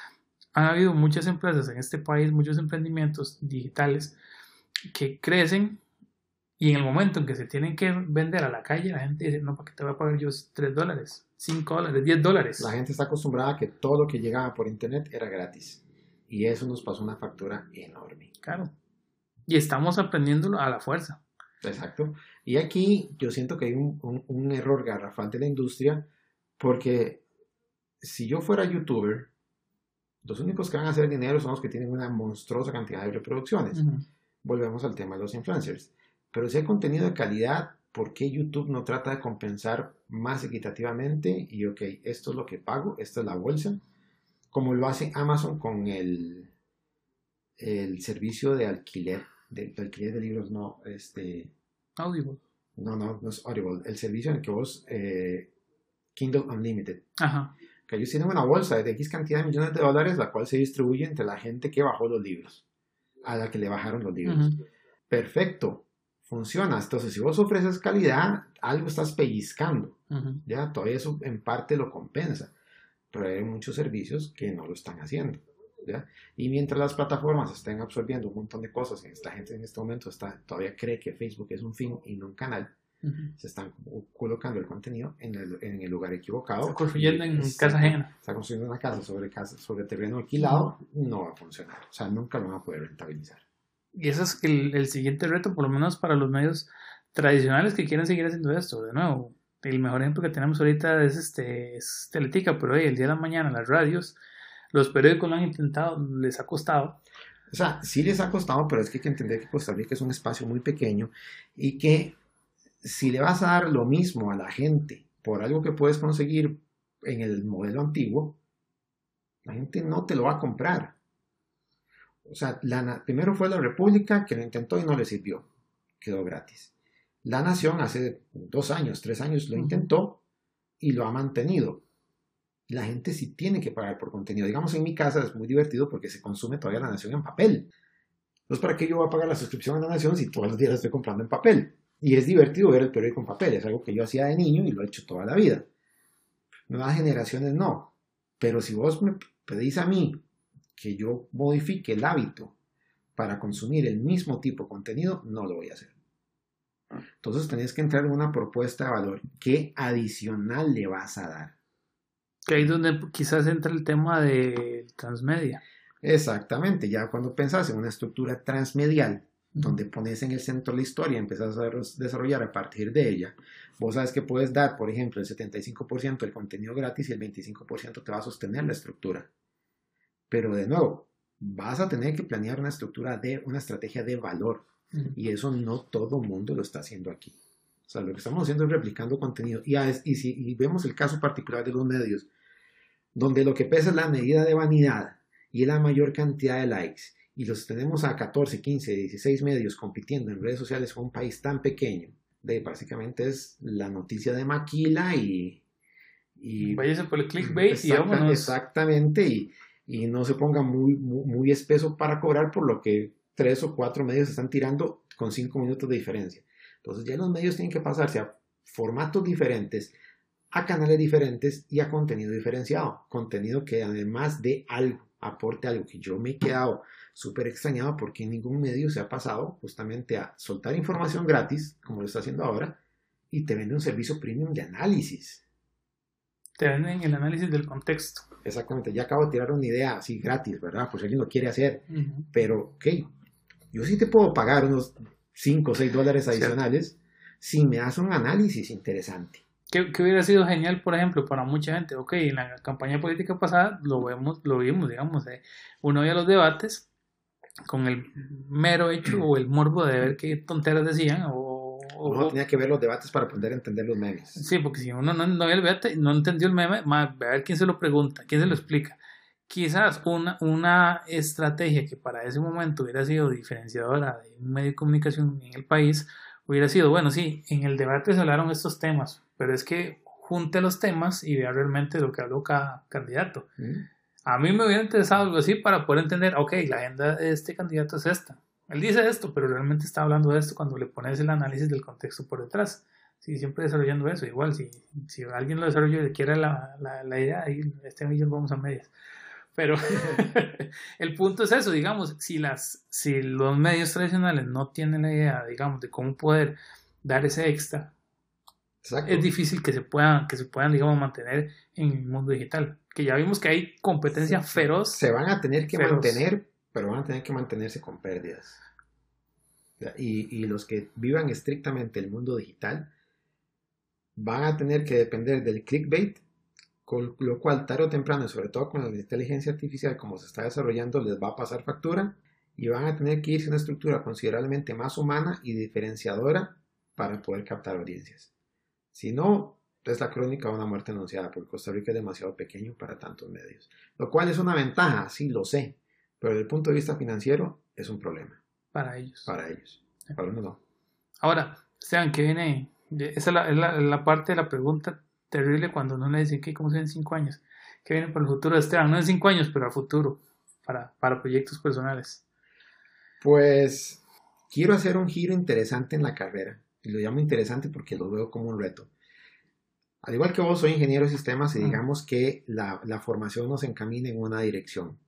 Han habido muchas empresas en este país, muchos emprendimientos digitales que crecen y en el momento en que se tienen que vender a la calle, la gente dice, no, ¿para qué te voy a pagar yo 3 dólares, 5 dólares, 10 dólares? La gente está acostumbrada a que todo lo que llegaba por internet era gratis. Y eso nos pasó una factura enorme. Claro. Y estamos aprendiéndolo a la fuerza. Exacto. Y aquí yo siento que hay un, un, error garrafal de la industria porque si yo fuera youtuber, los únicos que van a hacer dinero son los que tienen una monstruosa cantidad de reproducciones. Volvemos al tema de los influencers. Pero si hay contenido de calidad, ¿por qué YouTube no trata de compensar más equitativamente? Y ok, esto es lo que pago, esta es la bolsa, como lo hace Amazon con el, el servicio de alquiler, de, alquiler de libros, no, este... Audible. No, no, no es Audible, el servicio en el que vos, eh, Kindle Unlimited. Ajá. Que ellos tienen una bolsa de X cantidad de millones de dólares, la cual se distribuye entre la gente que bajó los libros, a la que le bajaron los libros. Perfecto, funciona. Entonces, si vos ofreces calidad, algo estás pellizcando. Ya, todo eso en parte lo compensa pero hay muchos servicios que no lo están haciendo. ¿ya? Y mientras las plataformas estén absorbiendo un montón de cosas, esta gente en este momento está, todavía cree que Facebook es un fin y no un canal, se están colocando el contenido en el, en el lugar equivocado. Está construyendo en casa ajena. Está construyendo una casa sobre, casa sobre terreno alquilado, no va a funcionar. O sea, nunca lo van a poder rentabilizar. Y ese es el, el siguiente reto, por lo menos para los medios tradicionales que quieren seguir haciendo esto. De nuevo, el mejor ejemplo que tenemos ahorita es este es Teletica, pero hoy, el día de la mañana, las radios, los periódicos lo han intentado, les ha costado. O sea, sí les ha costado, pero es que hay que entender que Costa Rica es un espacio muy pequeño y que si le vas a dar lo mismo a la gente por algo que puedes conseguir en el modelo antiguo, la gente no te lo va a comprar. O sea, la, primero fue la República que lo intentó y no le sirvió, quedó gratis. La Nación hace dos años, tres años lo intentó y lo ha mantenido. La gente sí tiene que pagar por contenido. Digamos, en mi casa es muy divertido porque se consume todavía la Nación en papel. Entonces, ¿para qué yo voy a pagar la suscripción a la Nación si todos los días la estoy comprando en papel? Y es divertido ver el periódico en papel. Es algo que yo hacía de niño y lo he hecho toda la vida. Nuevas generaciones no. Pero si vos me pedís a mí que yo modifique el hábito para consumir el mismo tipo de contenido, no lo voy a hacer. Entonces tenías que entrar en una propuesta de valor. ¿Qué adicional le vas a dar? Que ahí donde quizás entra el tema de transmedia. Exactamente, ya cuando pensás en una estructura transmedial, donde pones en el centro la historia y empezás a desarrollar a partir de ella, vos sabes que puedes dar, por ejemplo, el 75% del contenido gratis y el 25% te va a sostener la estructura. Pero de nuevo, vas a tener que planear una estructura de una estrategia de valor. Y eso no todo mundo lo está haciendo aquí. O sea, lo que estamos haciendo es replicando contenido. Y, y si vemos el caso particular de los medios, donde lo que pesa es la medida de vanidad y la mayor cantidad de likes, y los tenemos a 14, 15, 16 medios compitiendo en redes sociales con un país tan pequeño, de básicamente es la noticia de Maquila y... y Váyase por el clickbait y vámonos. Exactamente, y, y no se ponga muy, muy, muy espeso para cobrar por lo que tres o cuatro medios están tirando con cinco minutos de diferencia. Entonces ya los medios tienen que pasarse a formatos diferentes, a canales diferentes y a contenido diferenciado. Contenido que además de algo, aporte algo que yo me he quedado súper extrañado porque ningún medio se ha pasado justamente a soltar información gratis, como lo está haciendo ahora, y te vende un servicio premium de análisis. Te venden el análisis del contexto. Exactamente, ya acabo de tirar una idea así gratis, ¿verdad? Pues alguien lo quiere hacer, pero, ok, yo sí te puedo pagar unos 5 o 6 dólares adicionales si me das un análisis interesante. Que, hubiera sido genial, por ejemplo, para mucha gente. Ok, en la campaña política pasada lo vemos, lo vimos, digamos, eh, uno veía los debates con el mero hecho o el morbo de ver qué tonteras decían o, uno tenía que ver los debates para poder entender los memes. Sí, porque si uno no, no, el debate, no entendió el meme, a ver quién se lo pregunta, quién se lo explica. Quizás una, una estrategia que para ese momento hubiera sido diferenciadora de un medio de comunicación en el país hubiera sido, bueno, sí, en el debate se hablaron estos temas, pero es que junte los temas y vea realmente lo que habló cada candidato. Mm. A mí me hubiera interesado algo así para poder entender, ok, la agenda de este candidato es esta. Él dice esto, pero realmente está hablando de esto cuando le pones el análisis del contexto por detrás. Sí, siempre desarrollando eso. Igual, si, si alguien lo desarrolla y quiere la, la, la idea, ahí este millón vamos a medias. Pero el punto es eso, digamos, si, las, si los medios tradicionales no tienen la idea, digamos, de cómo poder dar ese extra, es difícil que se puedan, que se puedan, digamos, mantener en el mundo digital. Que ya vimos que hay competencia feroz. Se van a tener que mantener, pero van a tener que mantenerse con pérdidas. Y, y los que vivan estrictamente el mundo digital van a tener que depender del clickbait, con lo cual tarde o temprano, sobre todo con la inteligencia artificial como se está desarrollando, les va a pasar factura y van a tener que irse a una estructura considerablemente más humana y diferenciadora para poder captar audiencias. Si no, es la crónica de una muerte anunciada, porque Costa Rica es demasiado pequeño para tantos medios. Lo cual es una ventaja, sí lo sé, pero desde el punto de vista financiero es un problema. Para ellos. Para ellos. Para uno no. Ahora, sean que viene, esa es la, parte de la pregunta terrible cuando uno le dice que cómo se en cinco años. ¿Qué viene para el futuro de Esteban? No en cinco años, pero a futuro, para, para proyectos personales. Pues quiero hacer un giro interesante en la carrera y lo llamo interesante porque lo veo como un reto. Al igual que vos, soy ingeniero de sistemas y digamos que la, la formación nos encamina en una dirección.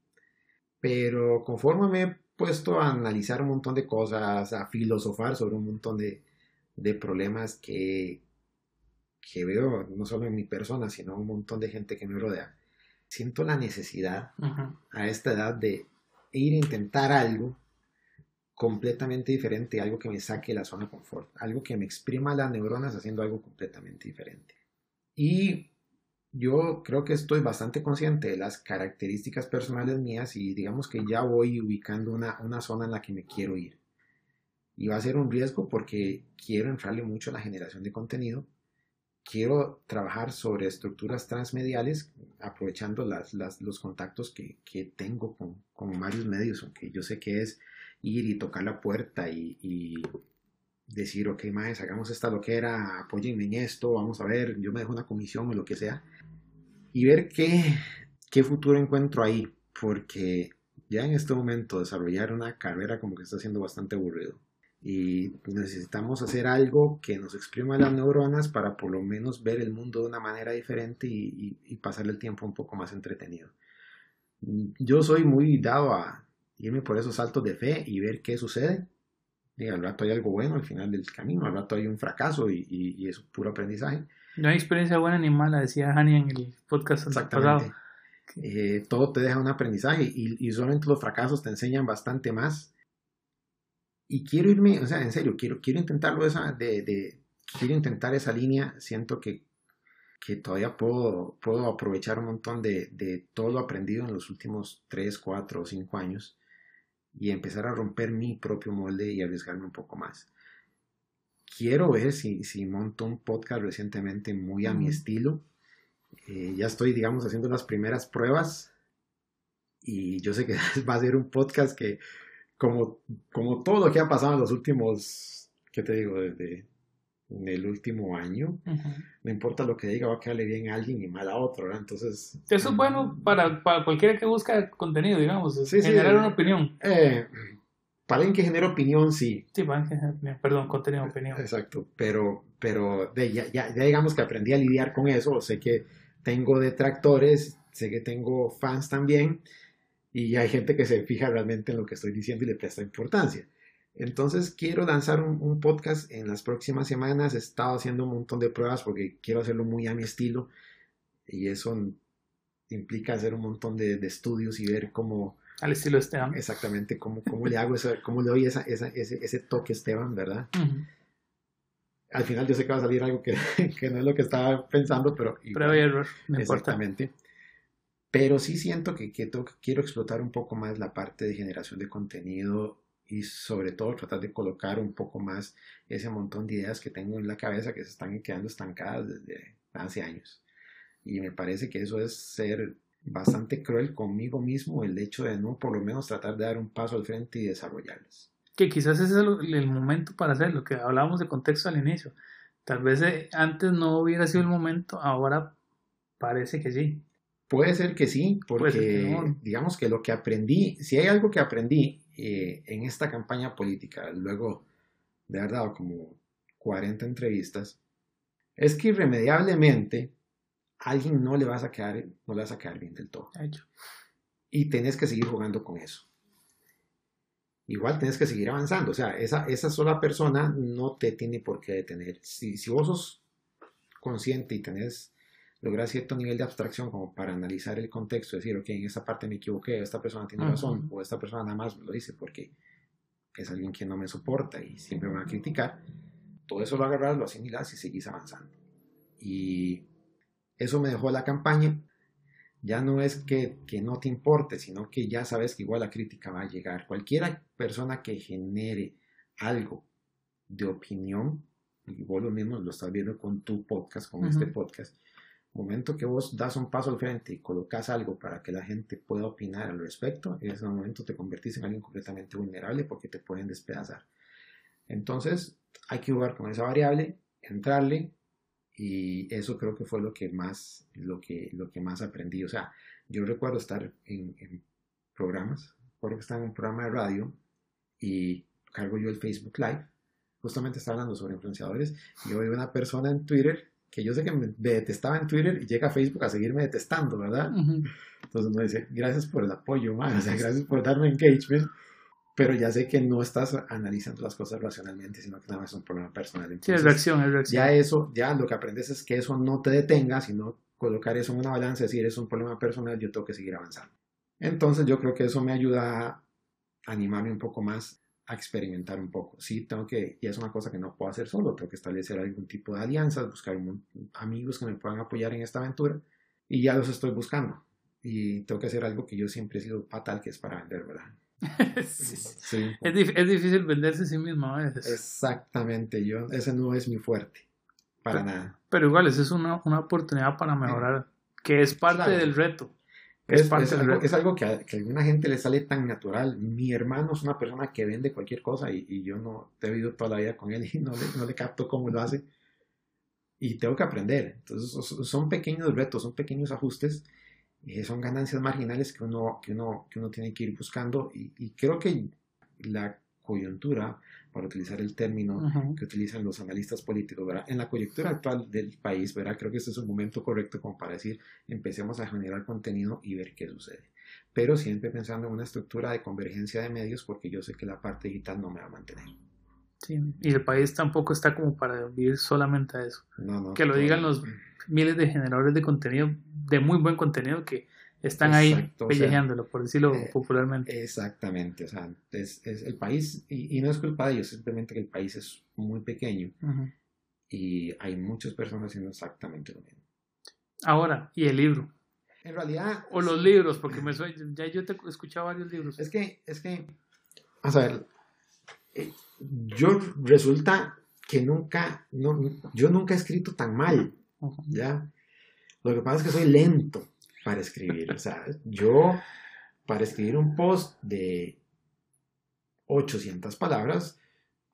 Pero conforme me he puesto a analizar un montón de cosas, a filosofar sobre un montón de, de problemas que, que veo, no solo en mi persona, sino un montón de gente que me rodea, siento la necesidad a esta edad de ir a intentar algo completamente diferente, algo que me saque la zona de confort, algo que me exprima las neuronas haciendo algo completamente diferente. Y yo creo que estoy bastante consciente de las características personales mías y digamos que ya voy ubicando una, una zona en la que me quiero ir. Y va a ser un riesgo porque quiero entrarle mucho a la generación de contenido, quiero trabajar sobre estructuras transmediales, aprovechando las, los contactos que, que tengo con, con, varios medios, aunque yo sé que es ir y tocar la puerta y, decir, ok, más, hagamos esta loquera, apóyenme en esto, vamos a ver, yo me dejo una comisión o lo que sea, y ver qué, qué futuro encuentro ahí, porque ya en este momento desarrollar una carrera como que está siendo bastante aburrido. Y necesitamos hacer algo que nos exprima las neuronas para por lo menos ver el mundo de una manera diferente y, y pasar el tiempo un poco más entretenido. Yo soy muy dado a, irme por esos saltos de fe y ver qué sucede. Y al rato hay algo bueno al final del camino, al rato hay un fracaso y, y, es puro aprendizaje. No hay experiencia buena ni mala, decía Hani en el podcast Exactamente. pasado. Eh, todo te deja un aprendizaje y, y solamente los fracasos te enseñan bastante más. Y quiero irme, o sea, en serio, quiero, quiero intentarlo esa, de, de, quiero intentar esa línea. Siento que, que todavía puedo, puedo aprovechar un montón de, de todo lo aprendido en los últimos 3, 4 o 5 años y empezar a romper mi propio molde y arriesgarme un poco más. Quiero ver si, si monto un podcast recientemente muy a mi estilo. Eh, ya estoy, digamos, haciendo las primeras pruebas y yo sé que va a ser un podcast que, como, como todo lo que ha pasado en los últimos, ¿qué te digo? Desde en el último año, no importa lo que diga, va a quedarle bien a alguien y mal a otro, ¿verdad? Entonces... Eso es bueno para, para cualquiera que busca contenido, digamos, generar una opinión. Eh, para alguien que genera opinión, sí. Sí, para alguien que genera opinión, perdón, contenido, opinión. Exacto, pero, pero de, ya, ya, ya digamos que aprendí a lidiar con eso, sé que tengo detractores, sé que tengo fans también, y hay gente que se fija realmente en lo que estoy diciendo y le presta importancia. Entonces quiero lanzar un, podcast en las próximas semanas. He estado haciendo un montón de pruebas porque quiero hacerlo muy a mi estilo. Y eso implica hacer un montón de, estudios y ver cómo... Al estilo Esteban. Exactamente, cómo, cómo le hago, eso, cómo le doy esa, esa, ese, ese, toque Esteban, ¿verdad? Al final yo sé que va a salir algo que, que no es lo que estaba pensando, pero... Prueba y error. exactamente. Pero sí siento que, que quiero explotar un poco más la parte de generación de contenido y sobre todo tratar de colocar un poco más ese montón de ideas que tengo en la cabeza que se están quedando estancadas desde hace años. Y me parece que eso es ser bastante cruel conmigo mismo, el hecho de no por lo menos tratar de dar un paso al frente y desarrollarlas. Que quizás ese es el, momento para hacerlo, que hablábamos de contexto al inicio. Tal vez eh, antes no hubiera sido el momento, ahora parece que sí. Puede ser que sí, porque digamos que lo que aprendí, si hay algo que aprendí eh, en esta campaña política, luego de haber dado como 40 entrevistas, es que irremediablemente a alguien no le vas a quedar, no le vas a quedar bien del todo. Y tenés que seguir jugando con eso. Igual tenés que seguir avanzando. O sea, esa, esa sola persona no te tiene por qué detener. Si, si vos sos consciente y tenés lograr cierto nivel de abstracción como para analizar el contexto, decir, ok, en esta parte me equivoqué, esta persona tiene razón, o esta persona nada más lo dice porque es alguien que no me soporta y siempre me va a criticar, todo eso lo agarras, lo asimilas y seguís avanzando. Y eso me dejó la campaña. Ya no es que, que no te importe, sino que ya sabes que igual la crítica va a llegar. Cualquier persona que genere algo de opinión, y vos lo mismo lo estás viendo con tu podcast, con este podcast, momento que vos das un paso al frente y colocas algo para que la gente pueda opinar al respecto, en ese momento te convertís en alguien completamente vulnerable porque te pueden despedazar. Entonces, hay que jugar con esa variable, entrarle, y eso creo que fue lo que más, lo que, lo que más aprendí. O sea, yo recuerdo estar en, en programas, recuerdo que estaba en un programa de radio y cargo yo el Facebook Live, justamente está hablando sobre influenciadores, y yo veo una persona en Twitter que yo sé que me detestaba en Twitter y llega a Facebook a seguirme detestando, ¿verdad? Entonces me dice, gracias por el apoyo, man, gracias por darme engagement, pero ya sé que no estás analizando las cosas racionalmente, sino que nada más es un problema personal. sí, es reacción, es reacción. Ya eso, ya lo que aprendes es que eso no te detenga, sino colocar eso en una balanza, decir, es un problema personal, yo tengo que seguir avanzando. Entonces yo creo que eso me ayuda a animarme un poco más a experimentar un poco. Sí, tengo que, y es una cosa que no puedo hacer solo, tengo que establecer algún tipo de alianzas, buscar amigos que me puedan apoyar en esta aventura y ya los estoy buscando. Y tengo que hacer algo que yo siempre he sido fatal, que es para vender, ¿verdad? sí. Es, es, difícil venderse a sí mismo a veces. Exactamente, yo, ese no es mi fuerte, para nada. Pero igual, esa es una, una oportunidad para mejorar, que es parte del reto. Es, algo, que, a, alguna gente le sale tan natural. Mi hermano es una persona que vende cualquier cosa y, yo no he vivido toda la vida con él y no le, no le capto cómo lo hace. Y tengo que aprender. Entonces son pequeños retos, son pequeños ajustes, y son ganancias marginales que uno, que uno, que uno tiene que ir buscando. Y, y creo que la coyuntura para utilizar el término que utilizan los analistas políticos, ¿verdad? En la coyuntura actual del país, ¿verdad? Creo que este es un momento correcto como para decir, empecemos a generar contenido y ver qué sucede. Pero siempre pensando en una estructura de convergencia de medios, porque yo sé que la parte digital no me va a mantener. Sí, y el país tampoco está como para vivir solamente a eso. que lo digan los miles de generadores de contenido, de muy buen contenido, que están ahí pellejeándolo, por decirlo eh, popularmente. Exactamente, o sea, es, el país, y, no es culpa de ellos, simplemente que el país es muy pequeño y hay muchas personas haciendo exactamente lo mismo. Ahora, ¿y el libro? En realidad... O los libros, porque me soy, ya yo te he escuchado varios libros. Es que, es que, a ver, eh, yo resulta que nunca, no, yo nunca he escrito tan mal, ¿ya? Lo que pasa es que soy lento para escribir. O sea, yo para escribir un post de 800 palabras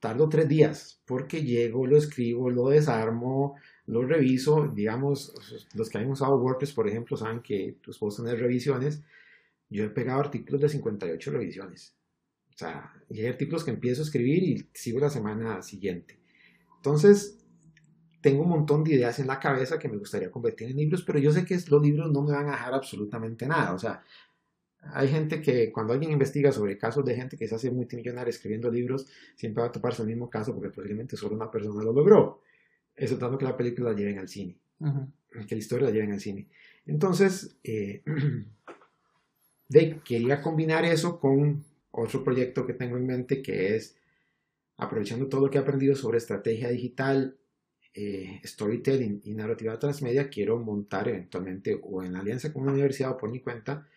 tardo tres días porque llego, lo escribo, lo desarmo, lo reviso. Digamos, los que han usado WordPress, por ejemplo, saben que tus posts tener revisiones. Yo he pegado artículos de 58 revisiones. O sea, hay artículos que empiezo a escribir y sigo la semana siguiente. Entonces, tengo un montón de ideas en la cabeza que me gustaría convertir en libros, pero yo sé que los libros no me van a dejar absolutamente nada. O sea, hay gente que cuando alguien investiga sobre casos de gente que se hace multimillonaria escribiendo libros, siempre va a toparse el mismo caso porque posiblemente solo una persona lo logró. Eso tanto que la película la lleven al cine, que la historia la lleven al cine. Entonces, eh, de, quería combinar eso con otro proyecto que tengo en mente que es aprovechando todo lo que he aprendido sobre estrategia digital eh, storytelling y narrativa transmedia, quiero montar eventualmente o en alianza con una universidad o por mi cuenta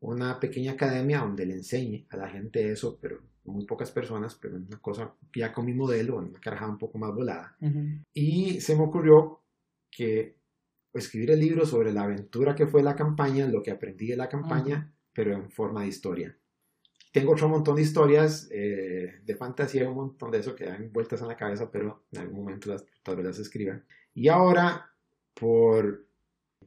una pequeña academia donde le enseñe a la gente eso, pero muy pocas personas, pero una cosa ya con mi modelo, una carajada un poco más volada. Y se me ocurrió que escribir el libro sobre la aventura que fue la campaña, lo que aprendí de la campaña, pero en forma de historia. Tengo otro montón de historias eh, de fantasía, un montón de eso que dan vueltas en la cabeza, pero en algún momento las, tal vez las escriba. Y ahora, por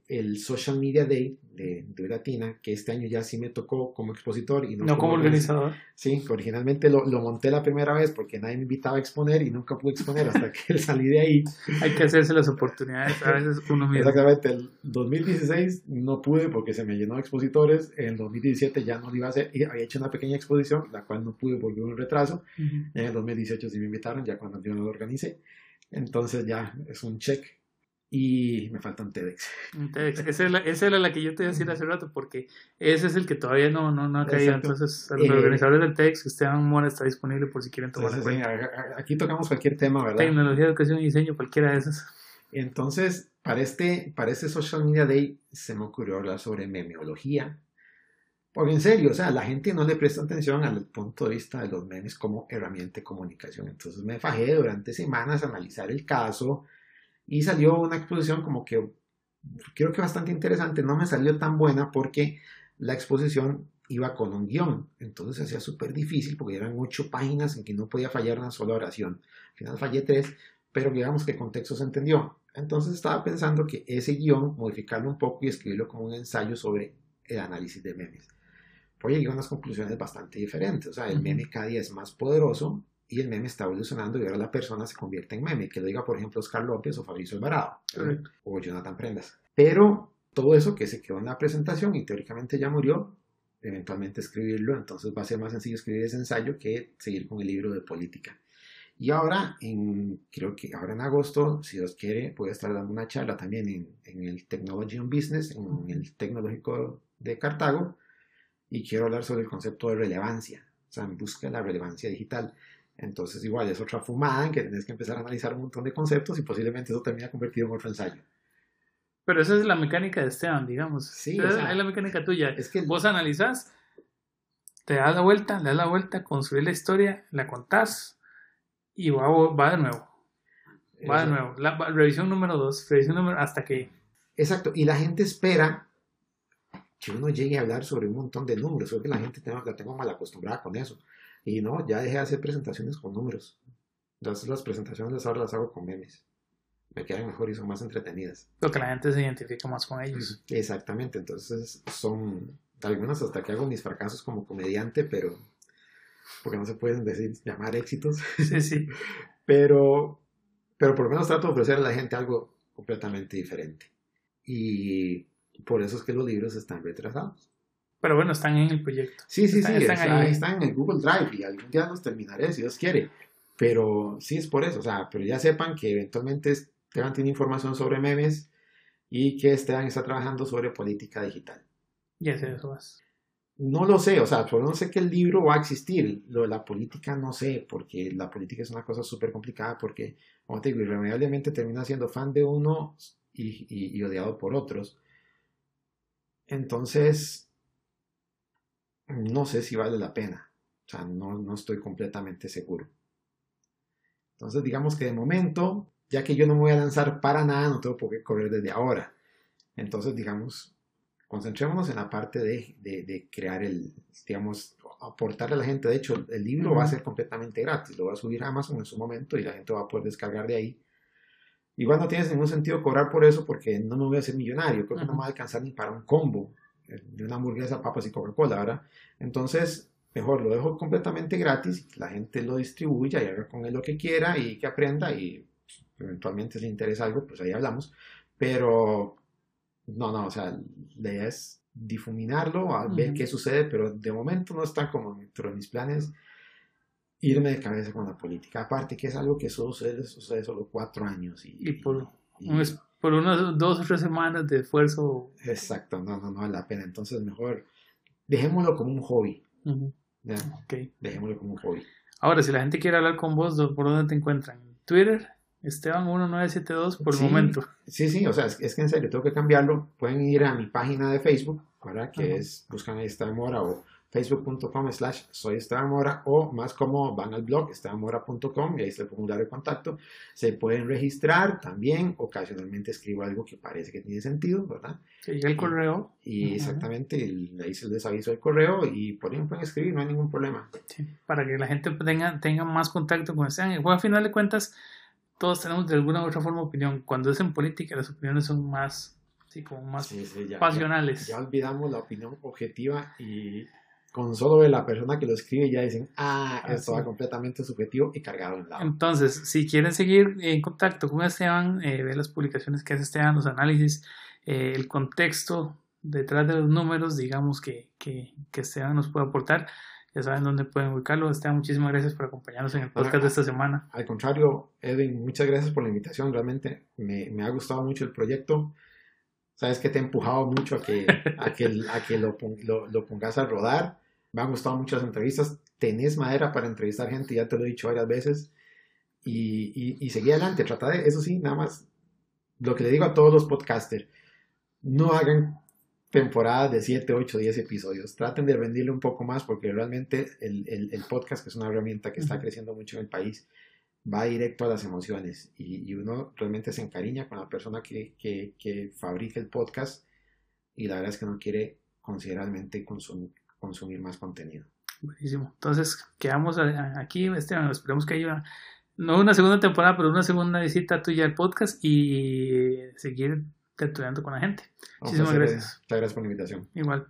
el Social Media Day de, de Latina, que este año ya sí me tocó como expositor y no, como, organizador. Sí, originalmente lo, lo, monté la primera vez porque nadie me invitaba a exponer y nunca pude exponer hasta que salí de ahí. Hay que hacerse las oportunidades, a veces uno mismo. Exactamente, el 2016 no pude porque se me llenó de expositores, en el 2017 ya no lo iba a hacer, y había hecho una pequeña exposición, la cual no pude porque un retraso, en el 2018 sí me invitaron, ya cuando yo no lo organicé, entonces ya es un check y me falta un TEDx. Un TEDx, esa, era la que yo te iba a decir hace rato, porque ese es el que todavía no, no, no ha caído. Entonces, los eh, organizadores del TEDx, Esteban Mora está disponible por si quieren tomar Aquí tocamos cualquier tema, ¿verdad? Tecnología, educación y diseño, cualquiera de esas. Entonces, para este, para este Social Media Day se me ocurrió hablar sobre memeología. Porque en serio, o sea, la gente no le presta atención al punto de vista de los memes como herramienta de comunicación. Entonces me fajé durante semanas a analizar el caso, y salió una exposición como que creo que bastante interesante, no me salió tan buena porque la exposición iba con un guion, entonces se hacía súper difícil porque eran ocho páginas en que no podía fallar una sola oración. Al final fallé tres, pero digamos que el contexto se entendió. Entonces estaba pensando que ese guion, modificarlo un poco y escribirlo como un ensayo sobre el análisis de memes. Pues llegué a unas conclusiones bastante diferentes. O sea, el meme cada día es más poderoso y el meme está evolucionando y ahora la persona se convierte en meme, que lo diga por ejemplo Oscar López o Fabricio Alvarado o Jonathan Prendas. Pero todo eso que se quedó en la presentación y teóricamente ya murió, eventualmente escribirlo, entonces va a ser más sencillo escribir ese ensayo que seguir con el libro de política. Y ahora, en, creo que ahora en agosto, si Dios quiere, voy a estar dando una charla también en, en el Technology on Business, en el Tecnológico de Cartago, y quiero hablar sobre el concepto de relevancia, o sea, en busca de la relevancia digital. Entonces, igual es otra fumada en que tienes que empezar a analizar un montón de conceptos y posiblemente eso termine convertido en otro ensayo. Pero esa es la mecánica de Esteban, digamos. Sí, es la mecánica tuya. Es que vos analizás, te das la vuelta, le das la vuelta, construís la historia, la contás y va, va de nuevo. Va de nuevo. La, revisión número dos, revisión número hasta que. Exacto. Y la gente espera que uno llegue a hablar sobre un montón de números. Creo que la gente la tengo mal acostumbrada con eso. Y no, ya dejé de hacer presentaciones con números. Entonces las presentaciones ahora las hago con memes. Me quedan mejor y son más entretenidas. Lo que la gente se identifica más con ellos. Exactamente, entonces son algunas hasta que hago mis fracasos como comediante, pero porque no se pueden decir llamar éxitos. Sí, sí. pero, pero por lo menos trato de ofrecer a la gente algo completamente diferente. Y por eso es que los libros están retrasados. Pero bueno, están en el proyecto. Sí, sí, sí, están, están en el Google Drive y algún día los terminaré si Dios quiere. Pero sí es por eso, o sea, pero ya sepan que eventualmente Esteban tiene información sobre memes y que Esteban está trabajando sobre política digital. Ya sé eso más. No lo sé, o sea, solo no sé que el libro va a existir. Lo de la política no sé, porque la política es una cosa súper complicada, porque, como te digo, irremediablemente termina siendo fan de uno y, y odiado por otros. Entonces, no sé si vale la pena. O sea, no, no estoy completamente seguro. Entonces, digamos que de momento, ya que yo no me voy a lanzar para nada, no tengo por qué correr desde ahora. Entonces, digamos, concentrémonos en la parte de, de, crear el, digamos, aportarle a la gente. De hecho, el libro va a ser completamente gratis. Lo va a subir a Amazon en su momento y la gente va a poder descargar de ahí. Igual no tiene ningún sentido cobrar por eso porque no me voy a hacer millonario. Creo que no me va a alcanzar ni para un combo de una hamburguesa, papas y Coca-Cola, ¿verdad? Entonces, mejor lo dejo completamente gratis, la gente lo distribuya y haga con él lo que quiera y que aprenda y pues, eventualmente si le interesa algo, pues ahí hablamos. Pero, no, no, o sea, la idea es difuminarlo, a ver qué sucede, pero de momento no está como dentro de mis planes irme de cabeza con la política. Aparte que es algo que solo sucede, sucede solo cuatro años. Y, y por por unas dos o tres semanas de esfuerzo. Exacto, no, no, no vale la pena. Entonces, mejor dejémoslo como un hobby. Dejémoslo como un hobby. Ahora, si la gente quiere hablar con vos, ¿por dónde te encuentran? Twitter, Esteban1972 por el momento. Sí, sí, o sea, es, que en serio, tengo que cambiarlo. Pueden ir a mi página de Facebook, ¿verdad? Que es, buscan ahí Esteban Mora o facebook.com slash soy Mora o más como van al blog estebanmora.com y ahí está el formulario de contacto. Se pueden registrar también, ocasionalmente escribo algo que parece que tiene sentido, ¿verdad? Sí, el correo. Y, exactamente, ahí se les aviso el correo y por ahí pueden escribir, no hay ningún problema. Sí, para que la gente tenga, tenga más contacto con Esteban. Y a final de cuentas, todos tenemos de alguna u otra forma opinión. Cuando es en política, las opiniones son más, sí, como más pasionales. ya olvidamos la opinión objetiva y con solo de la persona que lo escribe ya dicen, ah, esto va completamente subjetivo y cargado en lado. Entonces, si quieren seguir en contacto con Esteban, eh, ver las publicaciones que hace Esteban, los análisis, eh, el contexto detrás de los números, digamos, que, que, que, Esteban nos puede aportar, ya saben dónde pueden ubicarlo. Esteban, muchísimas gracias por acompañarnos en el podcast de esta semana. Al contrario, Edwin, muchas gracias por la invitación. Realmente me, me ha gustado mucho el proyecto sabes que te he empujado mucho a que, a que, a que lo, lo, lo, pongas a rodar me han gustado muchas entrevistas. Tenés madera para entrevistar gente, ya te lo he dicho varias veces. Y, y, y seguí adelante. Trata de, eso sí, nada más lo que le digo a todos los podcasters: no hagan temporadas de 7, 8, 10 episodios. Traten de venderle un poco más porque realmente el, el, el, podcast, que es una herramienta que está creciendo mucho en el país, va directo a las emociones y, y uno realmente se encariña con la persona que, que, que, fabrica el podcast y la verdad es que no quiere considerablemente consumir, consumir más contenido. Buenísimo. Entonces, quedamos aquí, Esteban, esperemos que haya no una segunda temporada, pero una segunda visita tuya al podcast y seguir estudiando con la gente. Muchísimas gracias. Muchas gracias por la invitación. Igual.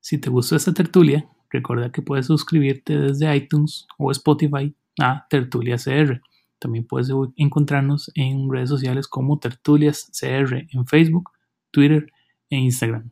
Si te gustó esta tertulia, recuerda que puedes suscribirte desde iTunes o Spotify a Tertulia CR. También puedes encontrarnos en redes sociales como Tertulias CR en Facebook, Twitter e Instagram.